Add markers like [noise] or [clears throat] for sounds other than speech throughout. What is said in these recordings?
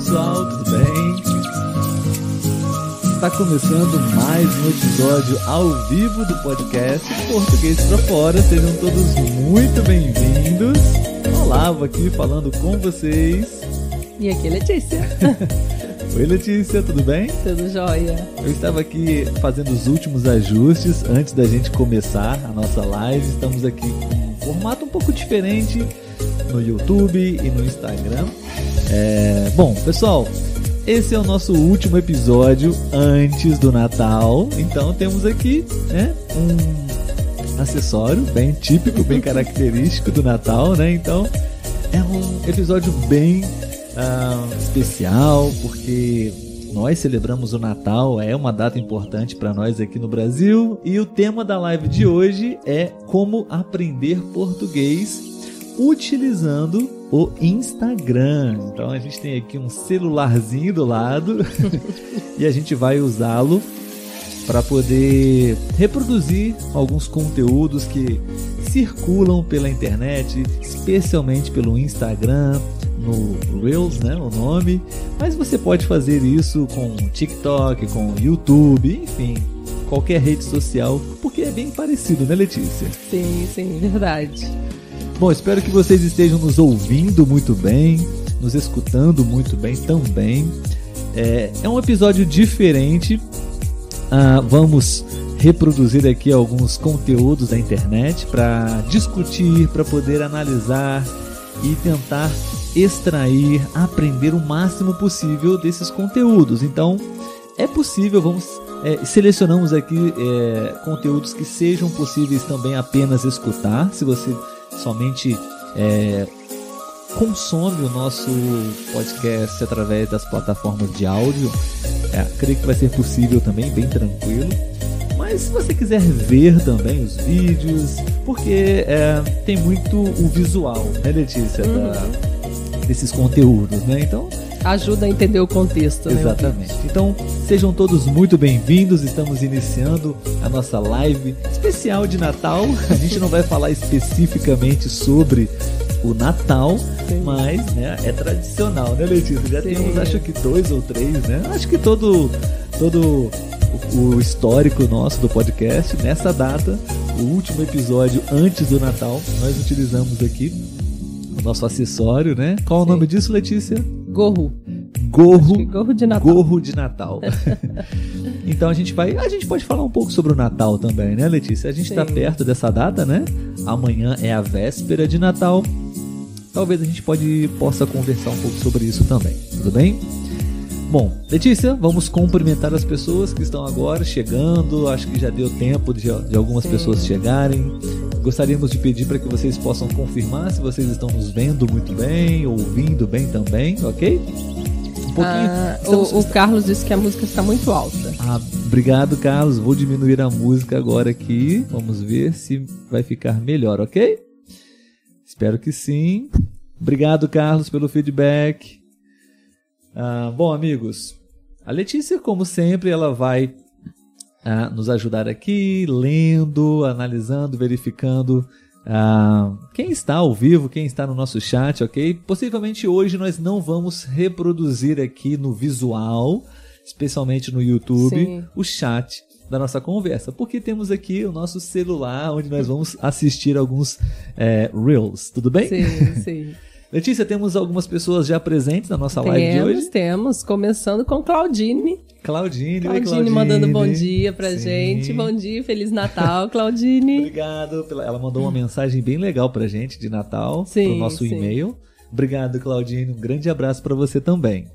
pessoal, tudo bem? Está começando mais um episódio ao vivo do podcast Português para Fora. Sejam todos muito bem-vindos. Olá, vou aqui falando com vocês. E aqui é Letícia. [laughs] Oi, Letícia, tudo bem? Tudo jóia. Eu estava aqui fazendo os últimos ajustes antes da gente começar a nossa live. Estamos aqui com um formato um pouco diferente no YouTube e no Instagram. É... Bom, pessoal, esse é o nosso último episódio antes do Natal. Então temos aqui, né, um acessório bem típico, bem característico do Natal, né? Então é um episódio bem uh, especial porque nós celebramos o Natal, é uma data importante para nós aqui no Brasil e o tema da live de hoje é como aprender português utilizando o Instagram. Então a gente tem aqui um celularzinho do lado [laughs] e a gente vai usá-lo para poder reproduzir alguns conteúdos que circulam pela internet, especialmente pelo Instagram, no Reels, né, o nome. Mas você pode fazer isso com TikTok, com YouTube, enfim, qualquer rede social, porque é bem parecido, né, Letícia? Sim, sim, verdade. Bom, espero que vocês estejam nos ouvindo muito bem, nos escutando muito bem também. É, é um episódio diferente. Ah, vamos reproduzir aqui alguns conteúdos da internet para discutir, para poder analisar e tentar extrair, aprender o máximo possível desses conteúdos. Então, é possível, vamos é, selecionamos aqui é, conteúdos que sejam possíveis também apenas escutar. Se você somente é, consome o nosso podcast através das plataformas de áudio, é, creio que vai ser possível também, bem tranquilo. Mas se você quiser ver também os vídeos, porque é, tem muito o visual, né, Letícia, uhum. da, desses conteúdos, né? Então ajuda a entender o contexto. Né, Exatamente. Né, então, sejam todos muito bem-vindos. Estamos iniciando a nossa live especial de Natal. A gente não vai falar especificamente sobre o Natal, Sim. mas né, é tradicional, né, Letícia? Já Sim. temos, acho que dois ou três, né? Acho que todo todo o histórico nosso do podcast nessa data, o último episódio antes do Natal, nós utilizamos aqui o nosso acessório, né? Qual Sim. o nome disso, Letícia? Gorro. Gorro, gorro de Natal. Gorro de Natal. [laughs] então a gente vai, a gente pode falar um pouco sobre o Natal também, né, Letícia? A gente está perto dessa data, né? Amanhã é a véspera de Natal. Talvez a gente pode possa conversar um pouco sobre isso também. Tudo bem? Bom, Letícia, vamos cumprimentar as pessoas que estão agora chegando. Acho que já deu tempo de, de algumas Sim. pessoas chegarem. Gostaríamos de pedir para que vocês possam confirmar se vocês estão nos vendo muito bem, ouvindo bem também, ok? Um pouquinho. Ah, o, o, Carlos disse que a música está muito alta. Ah, obrigado, Carlos. Vou diminuir a música agora aqui. Vamos ver se vai ficar melhor, ok? Espero que sim. Obrigado, Carlos, pelo feedback. Ah, bom, amigos, a Letícia, como sempre, ela vai ah, nos ajudar aqui, lendo, analisando, verificando ah, quem está ao vivo, quem está no nosso chat, ok? Possivelmente hoje nós não vamos reproduzir aqui no visual, especialmente no YouTube, Sim. o chat da nossa conversa, porque temos aqui o nosso celular onde nós vamos assistir alguns é, Reels, tudo bem? Sim, [laughs] sim. Letícia, temos algumas pessoas já presentes na nossa temos, live de hoje? Temos, temos. Começando com Claudine. Claudine, Claudine, Claudine mandando bom dia pra Sim. gente. Bom dia, Feliz Natal, [laughs] Claudine. Obrigado. Pela... Ela mandou uma mensagem bem legal pra gente de Natal, sim, pro nosso e-mail. Obrigado, Claudine. Um grande abraço para você também.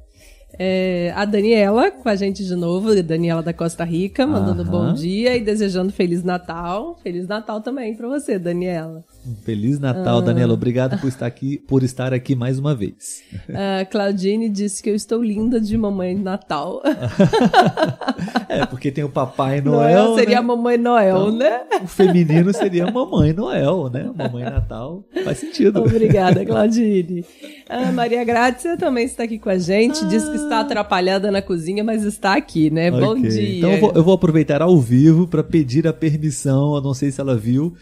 É, a Daniela com a gente de novo, Daniela da Costa Rica, mandando Aham. bom dia e desejando Feliz Natal. Feliz Natal também para você, Daniela. Feliz Natal, ah. Daniela. Obrigado por estar aqui, por estar aqui mais uma vez. A [laughs] Claudine disse que eu estou linda de mamãe Natal. [laughs] é, porque tem o Papai Noel. Noel seria né? a Mamãe Noel, então, né? O feminino seria a Mamãe Noel, né? Mamãe Natal. Faz sentido. Obrigada, [laughs] Claudine. A Maria Grácia também está aqui com a gente. Ah. Diz que está atrapalhada na cozinha, mas está aqui, né? Okay. Bom dia. Então eu vou, eu vou aproveitar ao vivo para pedir a permissão. Eu não sei se ela viu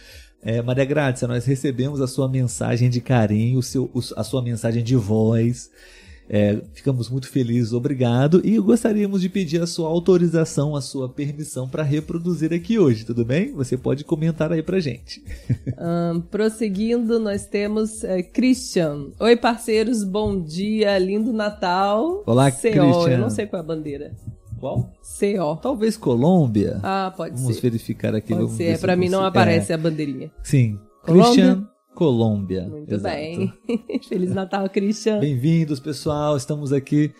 é, Maria Grácia, nós recebemos a sua mensagem de carinho, o seu, a sua mensagem de voz. É, ficamos muito felizes, obrigado. E gostaríamos de pedir a sua autorização, a sua permissão para reproduzir aqui hoje, tudo bem? Você pode comentar aí pra gente. [laughs] Um, prosseguindo, nós temos é, Christian. Oi, parceiros, bom dia, lindo Natal. Olá. Christian. Eu não sei qual é a bandeira. Qual? CO. Talvez Colômbia. Ah, pode Vamos ser. verificar aqui. Pode ser. Para mim não aparece é. a bandeirinha. Sim. Colômbia? Christian Colômbia. Muito Exato. bem. [laughs] Feliz Natal, Christian. Bem-vindos, pessoal. Estamos aqui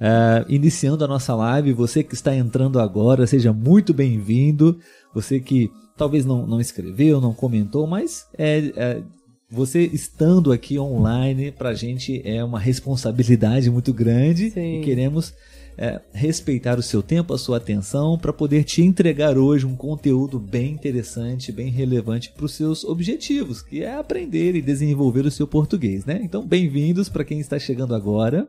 uh, iniciando a nossa live. Você que está entrando agora, seja muito bem-vindo. Você que talvez não, não escreveu, não comentou, mas é, é você estando aqui online, para a gente é uma responsabilidade muito grande Sim. e queremos é, respeitar o seu tempo, a sua atenção, para poder te entregar hoje um conteúdo bem interessante, bem relevante para os seus objetivos, que é aprender e desenvolver o seu português, né? Então, bem-vindos para quem está chegando agora.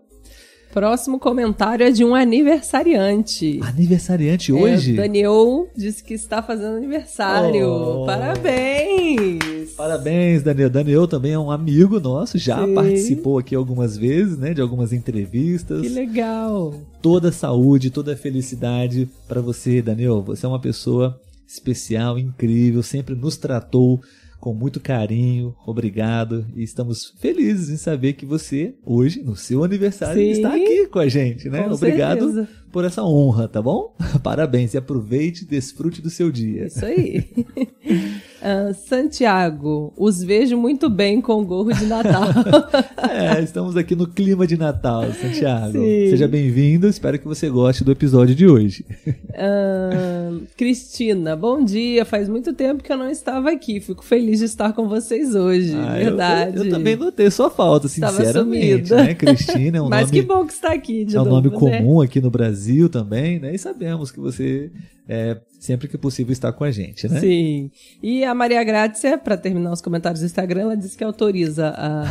Próximo comentário é de um aniversariante. Aniversariante hoje? É, Daniel disse que está fazendo aniversário. Oh. Parabéns! Parabéns, Daniel. Daniel também é um amigo nosso, já Sim. participou aqui algumas vezes, né, de algumas entrevistas. Que legal! Toda saúde, toda felicidade para você, Daniel. Você é uma pessoa especial, incrível, sempre nos tratou com muito carinho, obrigado e estamos felizes em saber que você hoje, no seu aniversário, Sim, está aqui com a gente, né? Com obrigado certeza. Por essa honra, tá bom? [laughs] Parabéns e aproveite e desfrute do seu dia. Isso aí. uh, [laughs] Santiago, os vejo muito bem com o gorro de Natal. [laughs] é, estamos aqui no clima de Natal, Santiago. Sim. Seja bem-vindo, espero que você goste do episódio de hoje. Uh, Cristina, bom dia. Faz muito tempo que eu não estava aqui. Fico feliz de estar com vocês hoje. Ah, Verdade. Eu, eu, também notei sua falta, sinceramente. Estava né? Cristina é um Mas nome. que bom que está aqui de é um novo, nome né? comum aqui no Brasil também, né? E sabemos que você é, sempre que possível está com a gente, né? Sim. E a Maria Grácia, para terminar os comentários do Instagram, ela disse que autoriza a,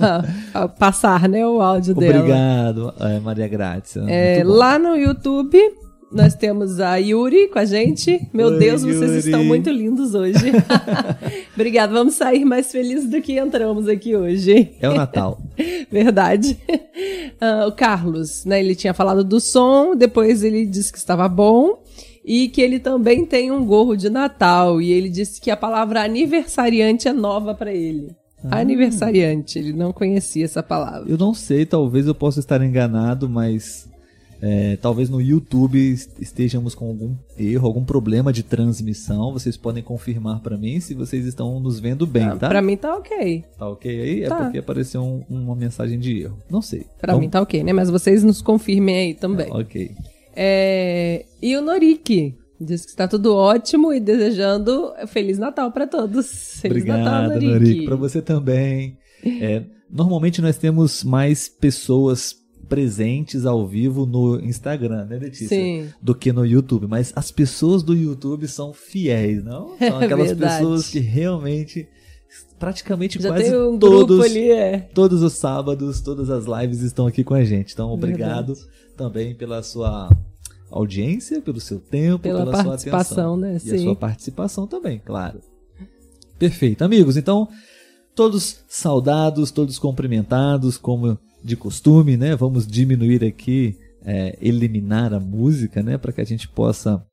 a, a passar né, o áudio dela. Obrigado, é, Maria Grácia. É, lá no YouTube, nós temos a Yuri com a gente. Meu Oi, Deus, vocês Yuri. estão muito lindos hoje. [laughs] Obrigada, vamos sair mais felizes do que entramos aqui hoje. É o Natal. [laughs] Verdade. Ah, o Carlos, né? Ele tinha falado do som, depois ele disse que estava bom e que ele também tem um gorro de Natal. E ele disse que a palavra aniversariante é nova para ele. Ah. Aniversariante, ele não conhecia essa palavra. Eu não sei, talvez eu possa estar enganado, mas é, talvez no YouTube estejamos com algum erro, algum problema de transmissão. Vocês podem confirmar para mim se vocês estão nos vendo bem, Ah, tá? Pra mim tá ok. Tá ok aí? Tá. É porque apareceu um- uma mensagem de erro. Não sei. Pra Então, mim tá ok, né? Mas vocês nos confirmem aí também. Ok. É, E o Norik diz que está tudo ótimo e desejando Feliz Natal para todos. Feliz Natal, Obrigado, Norik. Norico. Para você também. É, normalmente nós temos mais pessoas presentes ao vivo no Instagram, né, Letícia? Sim. Do que no YouTube. Mas as pessoas do YouTube são fiéis, não? [laughs] São É aquelas verdade. pessoas que realmente, praticamente Já quase um todos, ali, é. todos os sábados, todas as lives estão aqui com a gente. Então, obrigado Verdade. também pela sua audiência, pelo seu tempo, Pela pela sua participação, atenção. né? E a Sim. sua participação também, claro. Perfeito. Amigos, então, todos saudados, todos cumprimentados, como de costume, né? Vamos diminuir aqui, é, eliminar a música, né? Para que a gente possa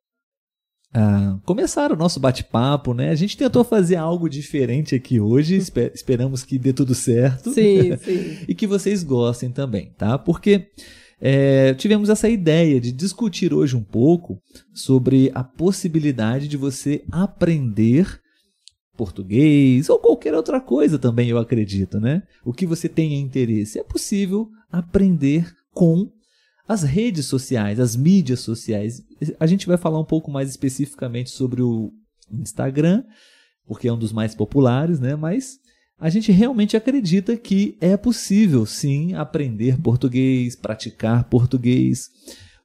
ah, começar o nosso bate-papo, né? A gente tentou fazer algo diferente aqui hoje, [laughs] espe- esperamos que dê tudo certo Sim, [laughs] sim. e que vocês gostem também, tá? Porque é, tivemos essa ideia de discutir hoje um pouco sobre a possibilidade de você aprender português ou qualquer outra coisa também, eu acredito, né? O que você tenha interesse. É possível aprender com as redes sociais, as mídias sociais. A gente vai falar um pouco mais especificamente sobre o Instagram, porque é um dos mais populares, né? Mas a gente realmente acredita que é possível, sim, aprender português, praticar português,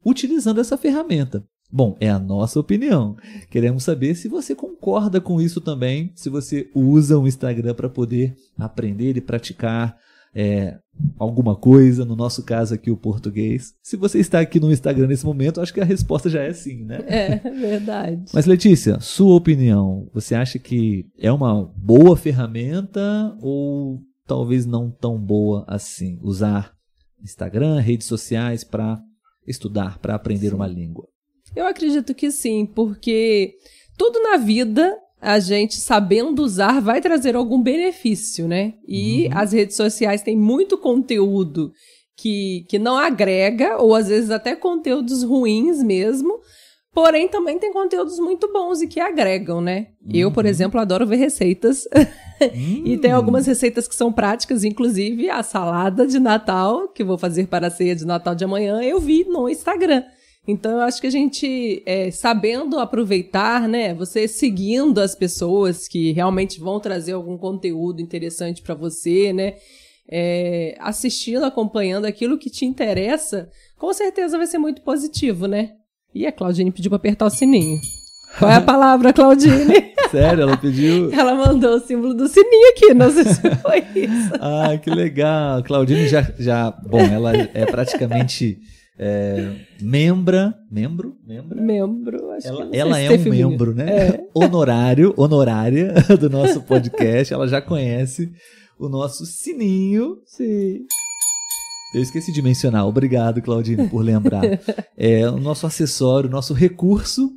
utilizando essa ferramenta. Bom, é a nossa opinião. Queremos saber se você concorda com isso também, se você usa o Instagram para poder aprender e praticar é, alguma coisa, no nosso caso aqui o português. Se você está aqui no Instagram nesse momento, acho que a resposta já é sim, né? É, verdade. Mas Letícia, sua opinião, você acha que é uma boa ferramenta ou talvez não tão boa assim usar Instagram, redes sociais para estudar, para aprender sim. uma língua? Eu acredito que sim, porque tudo na vida a gente sabendo usar vai trazer algum benefício, né? E uhum. as redes sociais têm muito conteúdo que, que não agrega, ou às vezes até conteúdos ruins mesmo, Porém, também tem conteúdos muito bons e que agregam, né? Uhum. Eu, por uhum. exemplo, adoro ver receitas. Uhum. [laughs] e tem hum. algumas receitas que são práticas, inclusive a salada de Natal, que vou fazer para a ceia de Natal de amanhã, eu vi no Instagram. Então, eu acho que a gente, é, sabendo aproveitar, né? Você seguindo as pessoas que realmente vão trazer algum conteúdo interessante para você, né? É, assistindo, acompanhando aquilo que te interessa, com certeza vai ser muito positivo, né? E a Claudine pediu para apertar o sininho. Qual é a palavra, Claudine? [laughs] Sério, ela pediu. Ela mandou o símbolo do sininho aqui, não sei se foi isso. ah, que legal. Claudine já, já. Bom, ela é praticamente. É, membra, membro, membra? Membro, acho ela, que ela é um feminino. membro, né? É. [laughs] Honorário, honorária [laughs] do nosso podcast. ela já conhece o nosso sininho. Sim. Eu esqueci de mencionar. Obrigado, Claudine, por lembrar. [laughs] é o nosso acessório, o nosso recurso.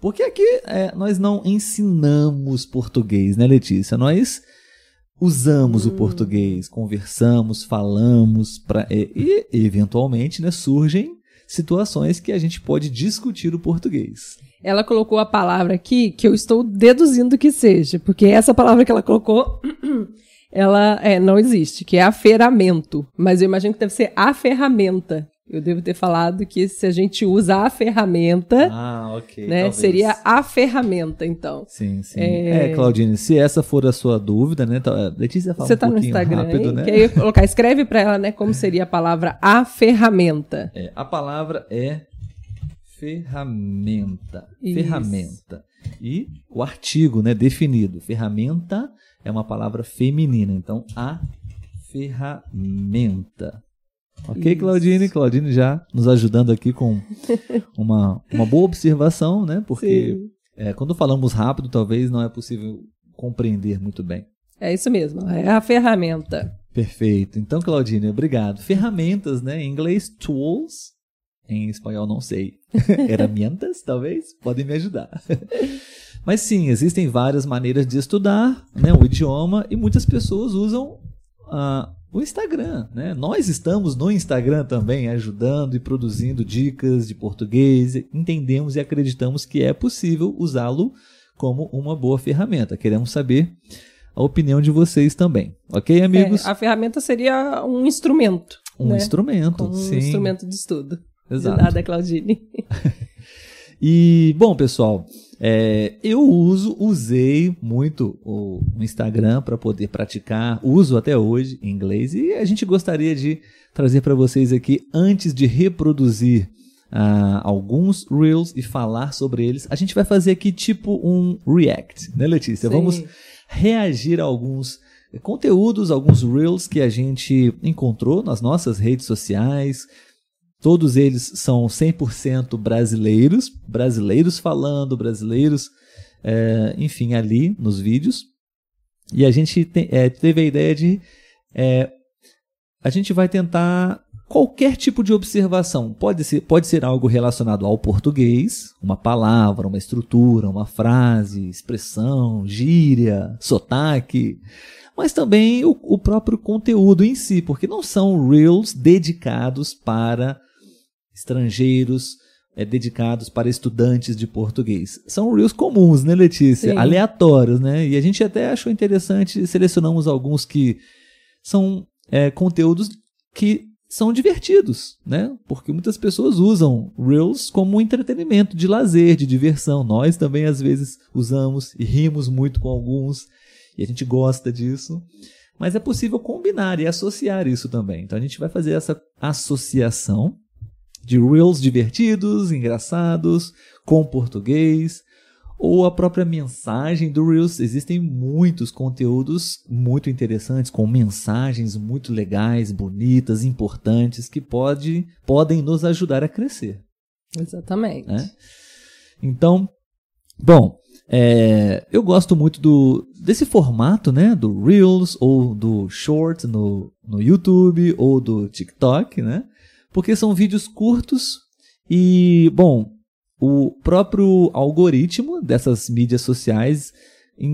Porque aqui é, nós não ensinamos português, né, Letícia? Nós usamos hum. o português, conversamos, falamos, pra, é, e eventualmente né, surgem situações que a gente pode discutir o português. Ela colocou a palavra aqui que eu estou deduzindo que seja, porque essa palavra que ela colocou [clears throat] ela é, não existe, que é aferramento. Mas eu imagino que deve ser a ferramenta. Eu devo ter falado que se a gente usa a ferramenta, ah, okay, né, seria a ferramenta, então. Sim, sim. É... é, Claudine, se essa for a sua dúvida, né? Tá, Letícia fala Você um tá no Instagram, rápido, hein? né? Que aí colocar, escreve para ela, né, como seria a palavra a ferramenta. É, a palavra é ferramenta. Isso. Ferramenta. E o artigo, né, definido. Ferramenta é uma palavra feminina. Então, a ferramenta. Ok, Isso. Claudine? Claudine já nos ajudando aqui com [laughs] uma, uma boa observação, né? Porque é, quando falamos rápido, talvez não é possível compreender muito bem. É isso mesmo, é a ferramenta. Perfeito. Então, Claudine, obrigado. Ferramentas, né? Em inglês, tools. Em espanhol, não sei. [laughs] Herramientas, talvez? Podem me ajudar. [laughs] Mas sim, existem várias maneiras de estudar né, o idioma e muitas pessoas usam uh, o Instagram. Né? Nós estamos no Instagram também ajudando e produzindo dicas de português. Entendemos e acreditamos que é possível usá-lo como uma boa ferramenta. Queremos saber a opinião de vocês também. Ok, amigos? É, a ferramenta seria um instrumento. Um né? instrumento, um sim. instrumento de estudo. Exato. De nada, Claudine. [laughs] e, bom, pessoal, é, eu uso, usei muito o Instagram para poder praticar, uso até hoje em inglês e a gente gostaria de trazer para vocês aqui, antes de reproduzir uh, alguns Reels e falar sobre eles, a gente vai fazer aqui tipo um React, né, Letícia? Sim. Vamos reagir a alguns conteúdos, alguns Reels que a gente encontrou nas nossas redes sociais, Todos eles são 100% brasileiros, brasileiros falando, brasileiros, é, enfim, ali nos vídeos. E a gente te, é, teve a ideia de. É, a gente vai tentar qualquer tipo de observação. Pode ser, pode ser algo relacionado ao português, uma palavra, uma estrutura, uma frase, expressão, gíria, sotaque, mas também o, o próprio conteúdo em si, porque não são reels dedicados para estrangeiros é, dedicados para estudantes de português. São reels comuns, né, Letícia? Sim. Aleatórios, né? E a gente até achou interessante, selecionamos alguns que são é, conteúdos que são divertidos, né? Porque muitas pessoas usam Reels como um entretenimento, de lazer, de diversão. Nós também às vezes usamos e rimos muito com alguns e a gente gosta disso. Mas é possível combinar e associar isso também. Então a gente vai fazer essa associação de reels divertidos, engraçados, com português, ou a própria mensagem do Reels. Existem muitos conteúdos muito interessantes, com mensagens muito legais, bonitas, importantes, que pode, podem nos ajudar a crescer. Exatamente. Né? Então, bom, é, eu gosto muito do. desse formato, né, do Reels ou do Short no, no YouTube ou do TikTok, né? Porque são vídeos curtos e, bom, o próprio algoritmo dessas mídias sociais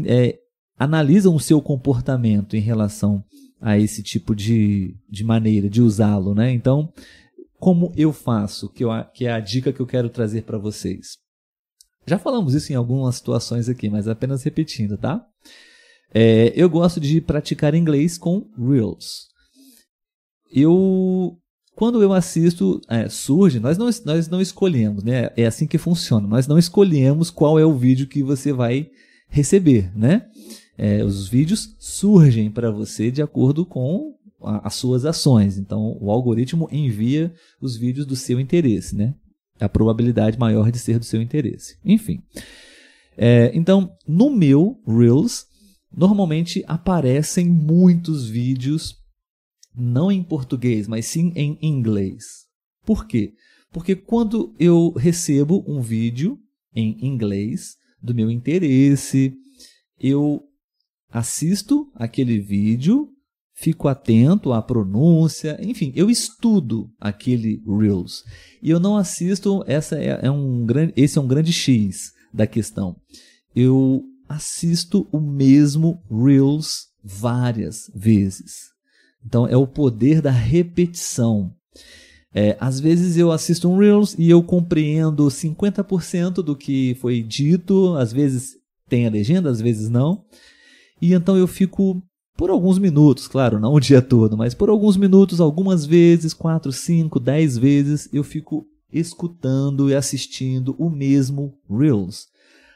é, analisam o seu comportamento em relação a esse tipo de, de maneira de usá-lo, né? Então, como eu faço, que, eu, que é a dica que eu quero trazer para vocês. Já falamos isso em algumas situações aqui, mas apenas repetindo, tá? É, eu gosto de praticar inglês com Reels. Eu, quando eu assisto, é, surge, nós não, nós não escolhemos, né? É assim que funciona. Nós não escolhemos qual é o vídeo que você vai receber, né? É, os vídeos surgem para você de acordo com a, as suas ações. Então, o algoritmo envia os vídeos do seu interesse, né? A probabilidade maior de ser do seu interesse. Enfim. É, então, no meu Reels, normalmente aparecem muitos vídeos, não em português, mas sim em inglês. Por quê? Porque quando eu recebo um vídeo em inglês do meu interesse, eu assisto aquele vídeo, fico atento à pronúncia, enfim, eu estudo aquele Reels. E eu não assisto, essa é, é um grande, esse é um grande X da questão. Eu assisto o mesmo Reels várias vezes. Então é o poder da repetição. É, às vezes eu assisto um Reels e eu compreendo 50% do que foi dito, às vezes tem a legenda, às vezes não. E então eu fico por alguns minutos, claro, não o dia todo, mas por alguns minutos, algumas vezes, quatro, cinco, dez vezes, eu fico escutando e assistindo o mesmo Reels.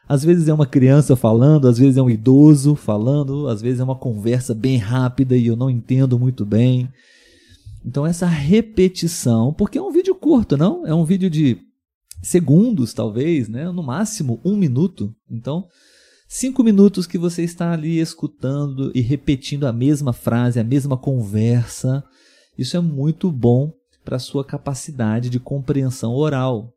Às vezes é uma criança falando, às vezes é um idoso falando, às vezes é uma conversa bem rápida e eu não entendo muito bem. Então essa repetição, porque é um vídeo curto, não? É um vídeo de segundos, talvez, né? No máximo um minuto. Então Cinco minutos que você está ali escutando e repetindo a mesma frase, a mesma conversa. Isso é muito bom para a sua capacidade de compreensão oral.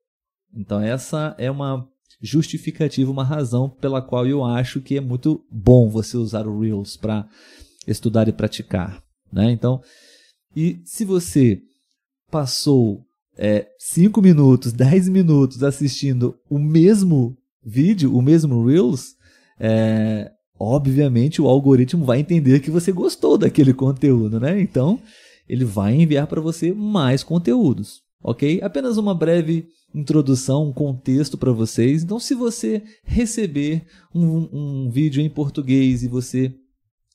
Então, essa é uma justificativa, uma razão pela qual eu acho que é muito bom você usar o Reels para estudar e praticar. Né? Então, e se você passou é, cinco minutos, dez minutos assistindo o mesmo vídeo, o mesmo Reels, é, obviamente o algoritmo vai entender que você gostou daquele conteúdo, né? Então ele vai enviar para você mais conteúdos, ok? Apenas uma breve introdução, um contexto para vocês. Então, se você receber um, um vídeo em português e você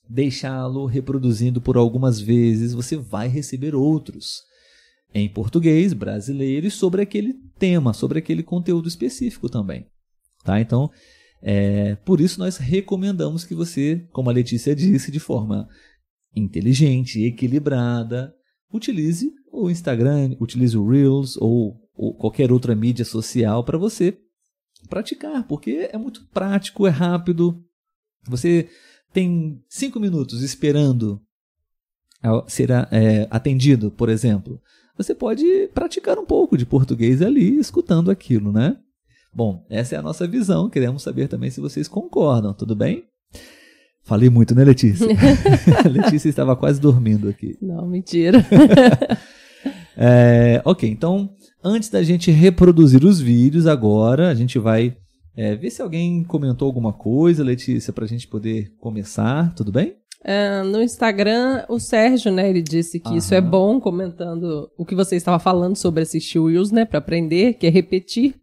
deixá-lo reproduzindo por algumas vezes, você vai receber outros em português brasileiro e sobre aquele tema, sobre aquele conteúdo específico também. Tá? Então, é, por isso nós recomendamos que você, como a Letícia disse, de forma inteligente, equilibrada, utilize o Instagram, utilize o Reels ou, ou qualquer outra mídia social para você praticar, porque é muito prático, é rápido. Você tem cinco minutos esperando ser é, atendido, por exemplo. Você pode praticar um pouco de português ali, escutando aquilo, né? Bom, essa é a nossa visão. Queremos saber também se vocês concordam, tudo bem? Falei muito, né, Letícia? [laughs] [laughs] Letícia estava quase dormindo aqui. Não, mentira. [laughs] é, ok, então, antes da gente reproduzir os vídeos, agora a gente vai é, ver se alguém comentou alguma coisa, Letícia, para a gente poder começar, tudo bem? Uh, no Instagram, o Sérgio, né, ele disse que Aham. isso é bom, comentando o que você estava falando sobre assistir o Wills, né, para aprender, que é repetir.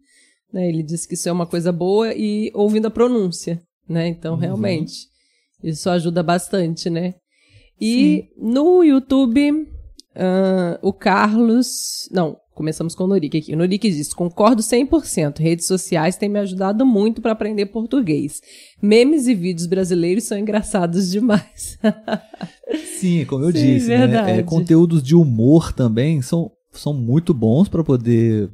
Né? Ele disse que isso é uma coisa boa e ouvindo a pronúncia, né? Então, uhum. realmente, isso ajuda bastante, né? E Sim. no YouTube, uh, o Carlos... Não, começamos com o Norik aqui. O Norik diz, concordo 100%. Redes sociais têm me ajudado muito para aprender português. Memes e vídeos brasileiros são engraçados demais. [laughs] Sim, como eu Sim, disse, né? é, conteúdos de humor também são, são muito bons para poder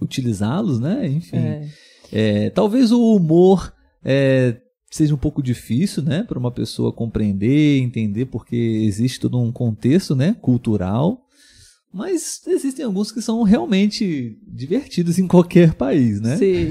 utilizá-los, né? Enfim. É. É, talvez o humor é, seja um pouco difícil, né, para uma pessoa compreender, entender, porque existe todo um contexto, né, cultural. Mas existem alguns que são realmente divertidos em qualquer país, né? Sim.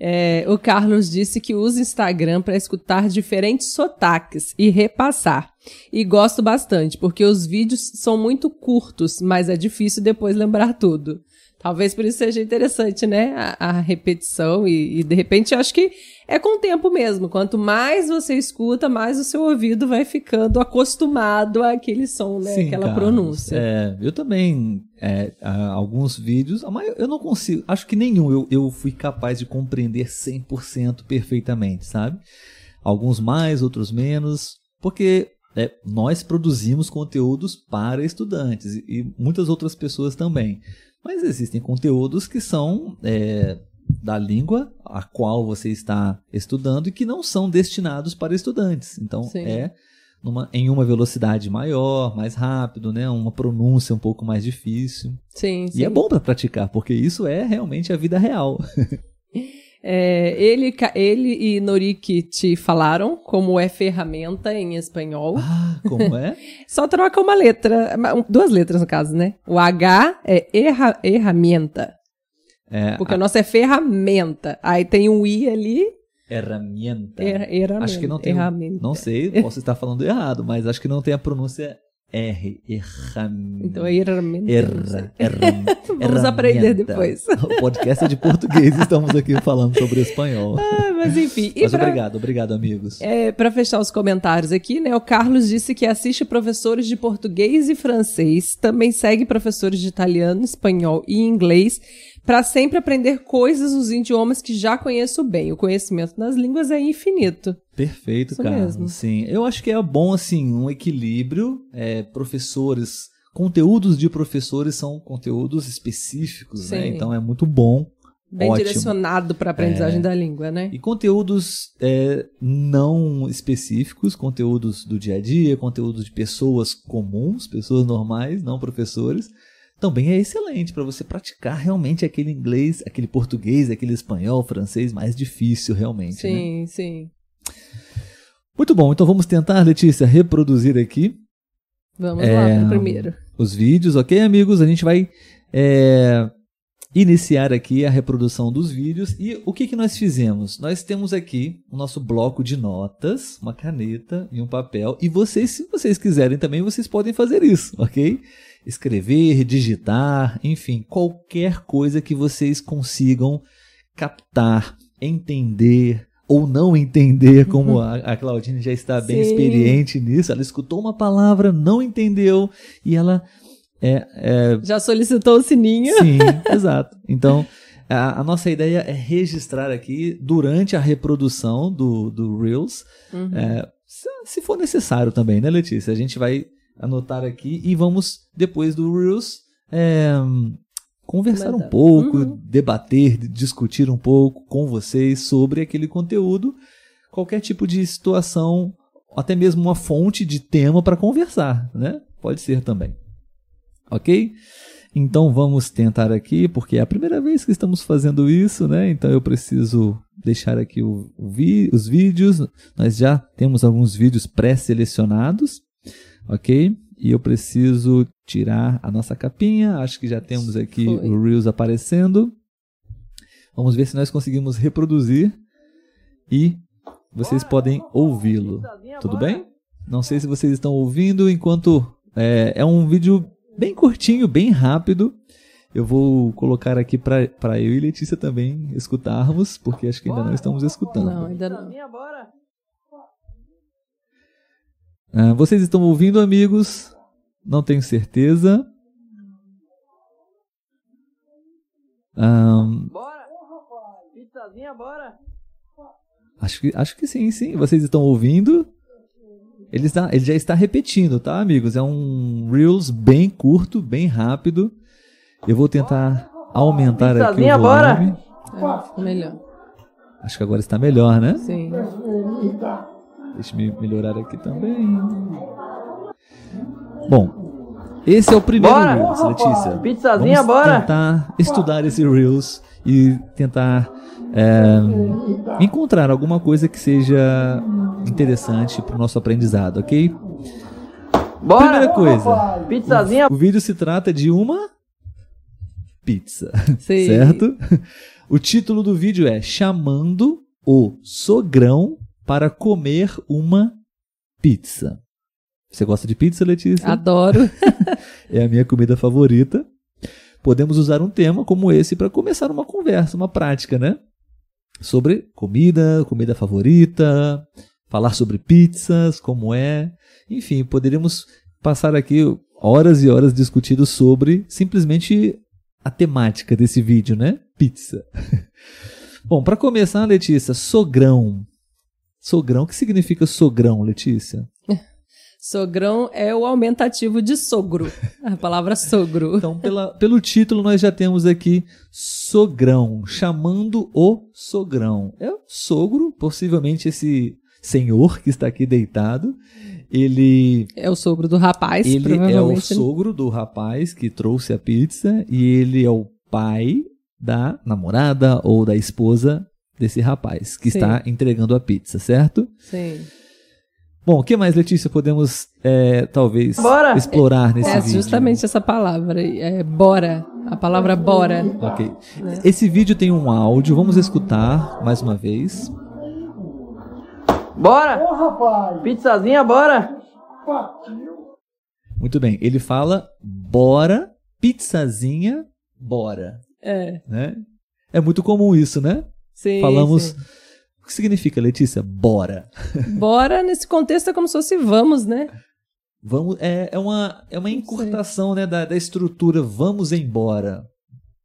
É, o Carlos disse que usa Instagram para escutar diferentes sotaques e repassar. E gosto bastante, porque os vídeos são muito curtos, mas é difícil depois lembrar tudo. Talvez por isso seja interessante, né? A, a repetição e, e, de repente, acho que é com o tempo mesmo. Quanto mais você escuta, mais o seu ouvido vai ficando acostumado àquele som, né? Sim, Aquela Carlos. pronúncia. É, eu também, é, alguns vídeos, mas eu não consigo, acho que nenhum eu, eu fui capaz de compreender 100% perfeitamente, sabe? Alguns mais, outros menos, porque é, nós produzimos conteúdos para estudantes e, e muitas outras pessoas também. Mas existem conteúdos que são é, da língua a qual você está estudando e que não são destinados para estudantes. Então Sim. é numa, em uma velocidade maior, mais rápido, né? Uma pronúncia um pouco mais difícil. Sim, sim. E é bom para praticar, porque isso é realmente a vida real. [laughs] É, ele, ele e Norik te falaram como é ferramenta em espanhol. ah, como é? [laughs] Só troca uma letra, duas letras no caso, né? O H é erra, herramienta, É porque o nosso é ferramenta. Aí tem um I ali, herramienta. er, herramienta. Acho que não tem. herramienta. Não sei, posso estar falando errado, mas acho que não tem a pronúncia R. Herramienta. Então é sei. Erra, erra, [laughs] Vamos aprender depois. O podcast é de português, estamos aqui falando sobre espanhol. Ah, mas enfim. Mas pra- obrigado, obrigado, amigos. É, para fechar os comentários aqui, né? O Carlos disse que assiste professores de português e francês, também segue professores de italiano, espanhol e inglês, para sempre aprender coisas nos idiomas que já conheço bem. O conhecimento nas línguas é infinito. Perfeito, Isso cara. mesmo. Sim, eu acho que é bom assim um equilíbrio. É, professores, conteúdos de professores são conteúdos específicos, né? Sim. Então é muito bom. Bem Ótimo. direcionado para a aprendizagem da língua, né? E conteúdos é, não específicos, conteúdos do dia a dia, conteúdos de pessoas comuns, pessoas normais, não professores, também é excelente para você praticar realmente aquele inglês, aquele português, aquele espanhol, francês mais difícil realmente. né? Sim, sim. Muito bom, então vamos tentar, Letícia, reproduzir aqui Vamos É, lá primeiro. os vídeos, ok, amigos? A gente vai é, iniciar aqui a reprodução dos vídeos. E o que, que nós fizemos? Nós temos aqui o nosso bloco de notas, uma caneta e um papel. E vocês, se vocês quiserem também, vocês podem fazer isso, ok? Escrever, digitar, enfim, qualquer coisa que vocês consigam captar, entender ou não entender, [laughs] como a, a Claudine já está bem Sim. experiente nisso. Ela escutou uma palavra, não entendeu e ela é, é, Já solicitou o sininho? Sim, [laughs] exato. Então, a, a nossa ideia é registrar aqui durante a reprodução do, do Reels, Uhum. é, se, se for necessário também, né, Letícia? A gente vai anotar aqui e vamos, depois do Reels, é, conversar um pouco, Uhum. debater, discutir um pouco com vocês sobre aquele conteúdo, qualquer tipo de situação, até mesmo uma fonte de tema para conversar, né? Pode ser também. Ok? Então vamos tentar aqui, porque é a primeira vez que estamos fazendo isso, né? Então eu preciso deixar aqui o, o vi- os vídeos. Nós já temos alguns vídeos pré-selecionados, ok? E eu preciso tirar a nossa capinha. Acho que já temos aqui Foi. o Reels aparecendo. Vamos ver se nós conseguimos reproduzir e vocês podem ouvi-lo. Tudo bem? Não sei se vocês estão ouvindo enquanto é, é um vídeo bem curtinho, bem rápido. Eu vou colocar aqui para eu e Letícia também escutarmos, porque acho que ainda não estamos escutando. Não, ainda não. Ah, vocês estão ouvindo, amigos? Não tenho certeza. Bora! Pizzazinha, bora! acho, que, acho que sim, sim. Vocês estão ouvindo? Ele, está, ele já está repetindo, tá, amigos? É um Reels bem curto, bem rápido. Eu vou tentar aumentar aqui o Pizzazinha, bora! volume. É, ficou melhor. Acho que agora está melhor, né? Sim. Deixa eu melhorar aqui também. Bom, esse é o primeiro Bora! Reels, Letícia. Pizzazinha, Vamos bora! tentar estudar esse Reels e tentar é, encontrar alguma coisa que seja interessante para o nosso aprendizado, ok? Bora! Primeira coisa, Pizzazinha, o vídeo se trata de uma pizza, Sim. certo? O título do vídeo é Chamando o Sogrão para comer uma pizza. Você gosta de pizza, Letícia? Adoro. [laughs] é a minha comida favorita. Podemos usar um tema como esse para começar uma conversa, uma prática, né? Sobre comida, comida favorita, falar sobre pizzas, como é. Enfim, poderíamos passar aqui horas e horas discutindo sobre simplesmente a temática desse vídeo, né? Pizza. [laughs] Bom, para começar, Letícia, sogrão. Sogrão, o que significa sogrão, Letícia? Sogrão é o aumentativo de sogro. A palavra sogro. [laughs] Então, pela, pelo título, nós já temos aqui sogrão, chamando o sogrão. É o sogro, possivelmente esse senhor que está aqui deitado. Ele. É o sogro do rapaz, ele é o sogro do rapaz que trouxe a pizza e ele é o pai da namorada ou da esposa desse rapaz que Sim. está entregando a pizza, certo? Sim. Bom, o que mais, Letícia, podemos é, talvez Bora! explorar nesse É vídeo? justamente essa palavra. É bora. A palavra bora. Ok. Né? Esse vídeo tem um áudio, vamos escutar mais uma vez. Bora! Ô rapaz, Pizzazinha, bora! Muito bem, ele fala bora, pizzazinha, bora, É. né? É muito comum isso, né? Sim. Falamos. sim. O que significa, Letícia? Bora. [laughs] Bora, nesse contexto, é como se fosse vamos, né? Vamos, é, é uma, é uma encurtação né, da, da estrutura. Vamos embora.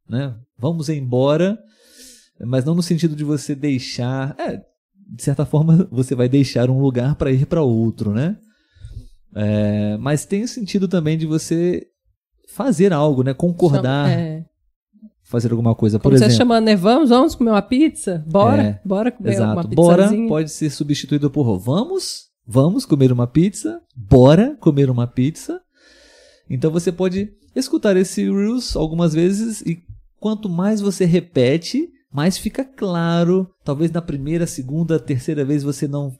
Né? Vamos embora, mas não no sentido de você deixar. É, de certa forma, [laughs] você vai deixar um lugar para ir para outro, né? É, mas tem o sentido também de você fazer algo, né? Concordar, É. fazer alguma coisa. Por Como você exemplo, chamando, né? Vamos, vamos comer uma pizza? Bora? É, Bora comer Exato. uma Bora pizzazinha? pode ser substituído por vamos, vamos comer uma pizza, bora comer uma pizza. Então você pode escutar esse Reels algumas vezes e quanto mais você repete, mais fica claro. Talvez na primeira, segunda, terceira vez você não,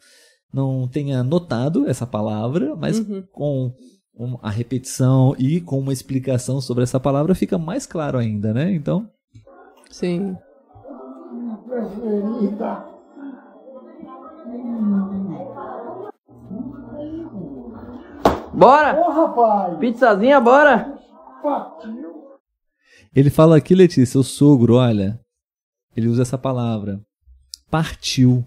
não tenha notado essa palavra, mas Uhum. com um- a repetição e com uma explicação sobre essa palavra fica mais claro ainda, né? Então, Sim. Preferida. Bora! Ô rapaz, Pizzazinha, bora! partiu. Ele fala aqui, Letícia, o sogro, olha, ele usa essa palavra. Partiu.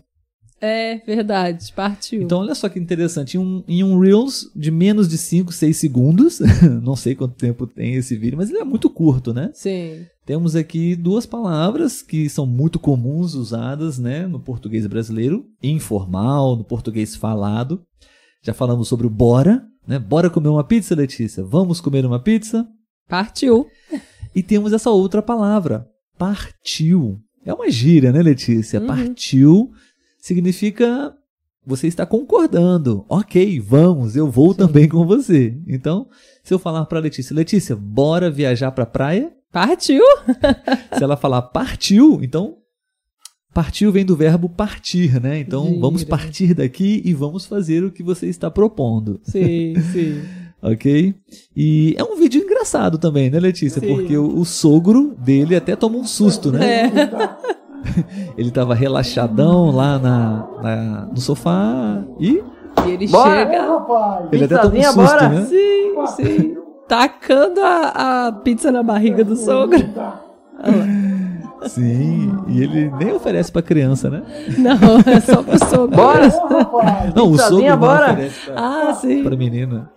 É verdade, partiu. Então, olha só que interessante. Em um, em um Reels de menos de 5, 6 segundos, [laughs] não sei quanto tempo tem esse vídeo, mas ele é muito curto, né? Sim. Temos aqui duas palavras que são muito comuns usadas né, no português brasileiro, informal, no português falado. Já falamos sobre o bora, né? Bora comer uma pizza, Letícia? Vamos comer uma pizza? Partiu. E temos essa outra palavra, partiu. É uma gíria, né, Letícia? Uhum. Partiu significa você está concordando. Ok, vamos, eu vou também com você. Então, se eu falar para Letícia, Letícia, bora viajar para praia? Partiu. [laughs] Se ela falar partiu, então partiu vem do verbo partir, né? Então, Gíria. vamos partir daqui e vamos fazer o que você está propondo. Sim, [laughs] sim. Ok? E é um vídeo engraçado também, né, Letícia? Sim. Porque o, o sogro dele até toma um susto, né? É. [laughs] Ele tava relaxadão lá na, na- no sofá e E ele Bora! Chega. rapaz, ele até toma um susto, bora! né? Sim, sim. Tacando a, a pizza na barriga do sogro. Sim, e ele nem oferece pra criança, né? Não, é só pro sogro. Bora! Não, o sogro não bora! oferece pra, Ah, sim. pra menina.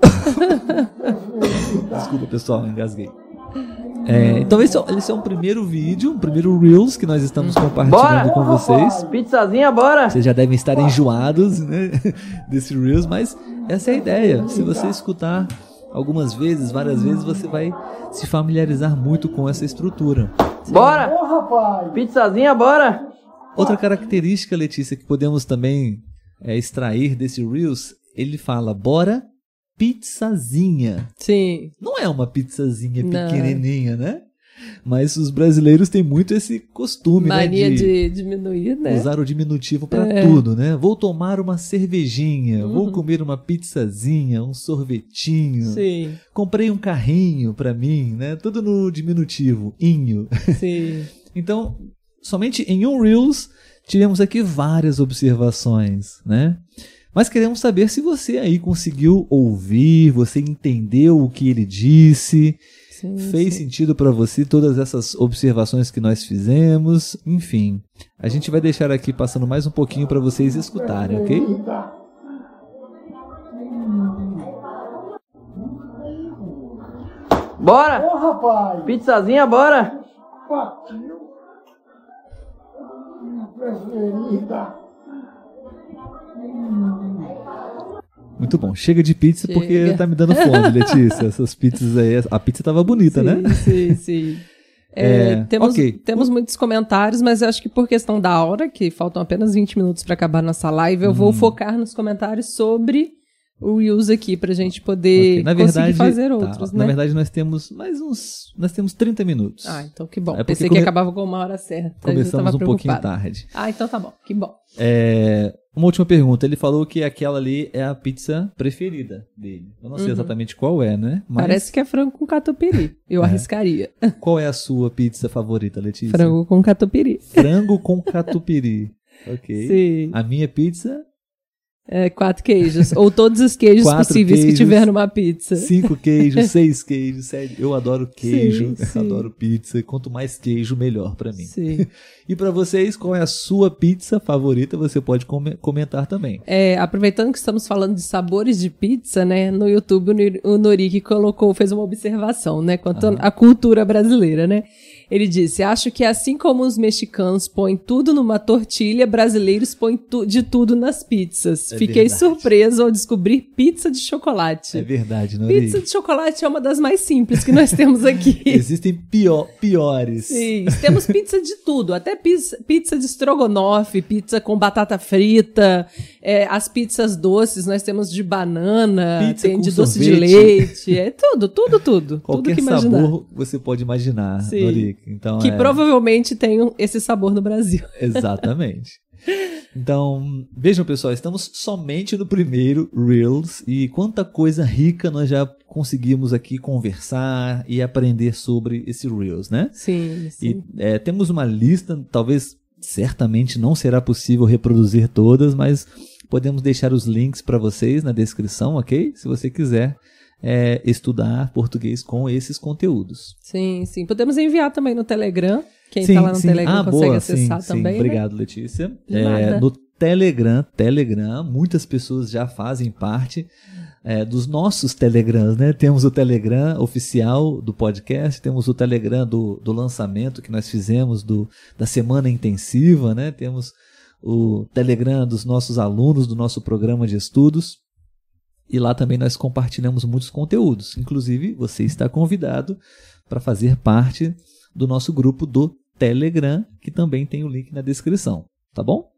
[laughs] Desculpa, pessoal, engasguei. É, então esse é, esse é um primeiro vídeo, um primeiro Reels que nós estamos compartilhando Bora! com vocês. Pizzazinha, bora! Vocês já devem estar enjoados né, [laughs] desse Reels, mas essa é a ideia. Se você escutar algumas vezes, várias vezes, você vai se familiarizar muito com essa estrutura. Bora! rapaz, Pizzazinha, bora! Outra característica, Letícia, que podemos também é, extrair desse Reels, ele fala, bora pizzazinha. Sim. Não é uma pizzazinha Não. pequenininha, né? Mas os brasileiros têm muito esse costume, Mania né? de diminuir, né? Usar o diminutivo para É. tudo, né? Vou tomar uma cervejinha, vou Uhum. comer uma pizzazinha, um sorvetinho. Sim, Comprei um carrinho para mim, né? Tudo no diminutivo, inho. sim. [laughs] Então, somente em um Reels tivemos aqui várias observações, né? Mas queremos saber se você aí conseguiu ouvir, você entendeu o que ele disse, Sim, fez sim. sentido para você todas essas observações que nós fizemos, enfim. A gente vai deixar aqui passando mais um pouquinho para vocês escutarem, ok? Bora! Ô, rapaz. Pizzazinha, bora! Partiu. Preferida. Muito bom. Chega de pizza porque Chega. tá me dando fome, Letícia. Essas pizzas aí, a pizza tava bonita, né? Sim, sim. [laughs] É, É, temos, ok. temos muitos comentários, mas eu acho que por questão da hora, que faltam apenas 20 minutos para acabar nossa live, eu Hum. vou focar nos comentários sobre o Reels aqui pra gente poder Ok. Na conseguir verdade, fazer tá, outros, na né? verdade nós temos mais uns, nós temos 30 minutos. Ah, então que bom. É porque Pensei come- que acabava com uma hora certa. Começamos um pouquinho tarde. Ah, então tá bom. Que bom. É, uma última pergunta. Ele falou que aquela ali é a pizza preferida dele. Eu não sei Uhum. exatamente qual é, né? Mas Parece que é frango com catupiry. Eu É. arriscaria. [laughs] qual é a sua pizza favorita, Letícia? Frango com catupiry. Frango com catupiry. ok. [laughs] Sim. A minha pizza, É, quatro queijos. Ou todos os queijos Quatro possíveis queijos. que tiver numa pizza. cinco [laughs] queijos, seis queijos. Sério, eu adoro queijo, Sim, sim. adoro pizza. Quanto mais queijo, melhor pra mim. Sim. [laughs] E pra vocês, qual é a sua pizza favorita? Você pode come- comentar também. É, aproveitando que estamos falando de sabores de pizza, né? No YouTube o Nor- o Norik colocou, fez uma observação, né? Quanto à cultura brasileira, né? Ele disse: Acho que assim como os mexicanos põem tudo numa tortilha, brasileiros põem tu- de tudo nas pizzas. É Fiquei verdade. surpreso ao descobrir pizza de chocolate. É verdade, Nori. Pizza de chocolate é uma das mais simples que nós temos aqui. [laughs] Existem pior, piores. Sim, temos pizza de tudo, até pizza, pizza de estrogonofe, pizza com batata frita, é, as pizzas doces nós temos de banana, Pizza tem de doce de sorvete. leite, é tudo, tudo, tudo. [laughs] Qualquer tudo sabor você pode imaginar, Sim. Então, Que é... provavelmente tem esse sabor no Brasil. [laughs] Exatamente. Então, vejam pessoal, estamos somente no primeiro Reels e quanta coisa rica nós já conseguimos aqui conversar e aprender sobre esse Reels, né? Sim, sim. E é, temos uma lista, talvez certamente não será possível reproduzir todas, mas podemos deixar os links para vocês na descrição, ok? Se você quiser é, estudar português com esses conteúdos. Sim, sim. Podemos enviar também no Telegram. Quem Sim, tá lá no sim. Telegram Ah, consegue boa, acessar sim, também. Sim. né? Obrigado, Letícia. É, no Telegram, Telegram, muitas pessoas já fazem parte é, dos nossos Telegrams, né? Temos o Telegram oficial do podcast, temos o Telegram do, do lançamento que nós fizemos do, da semana intensiva, né? Temos o Telegram dos nossos alunos do nosso programa de estudos. E lá também nós compartilhamos muitos conteúdos. Inclusive, você está convidado para fazer parte do nosso grupo do Telegram, que também tem o link na descrição, tá bom?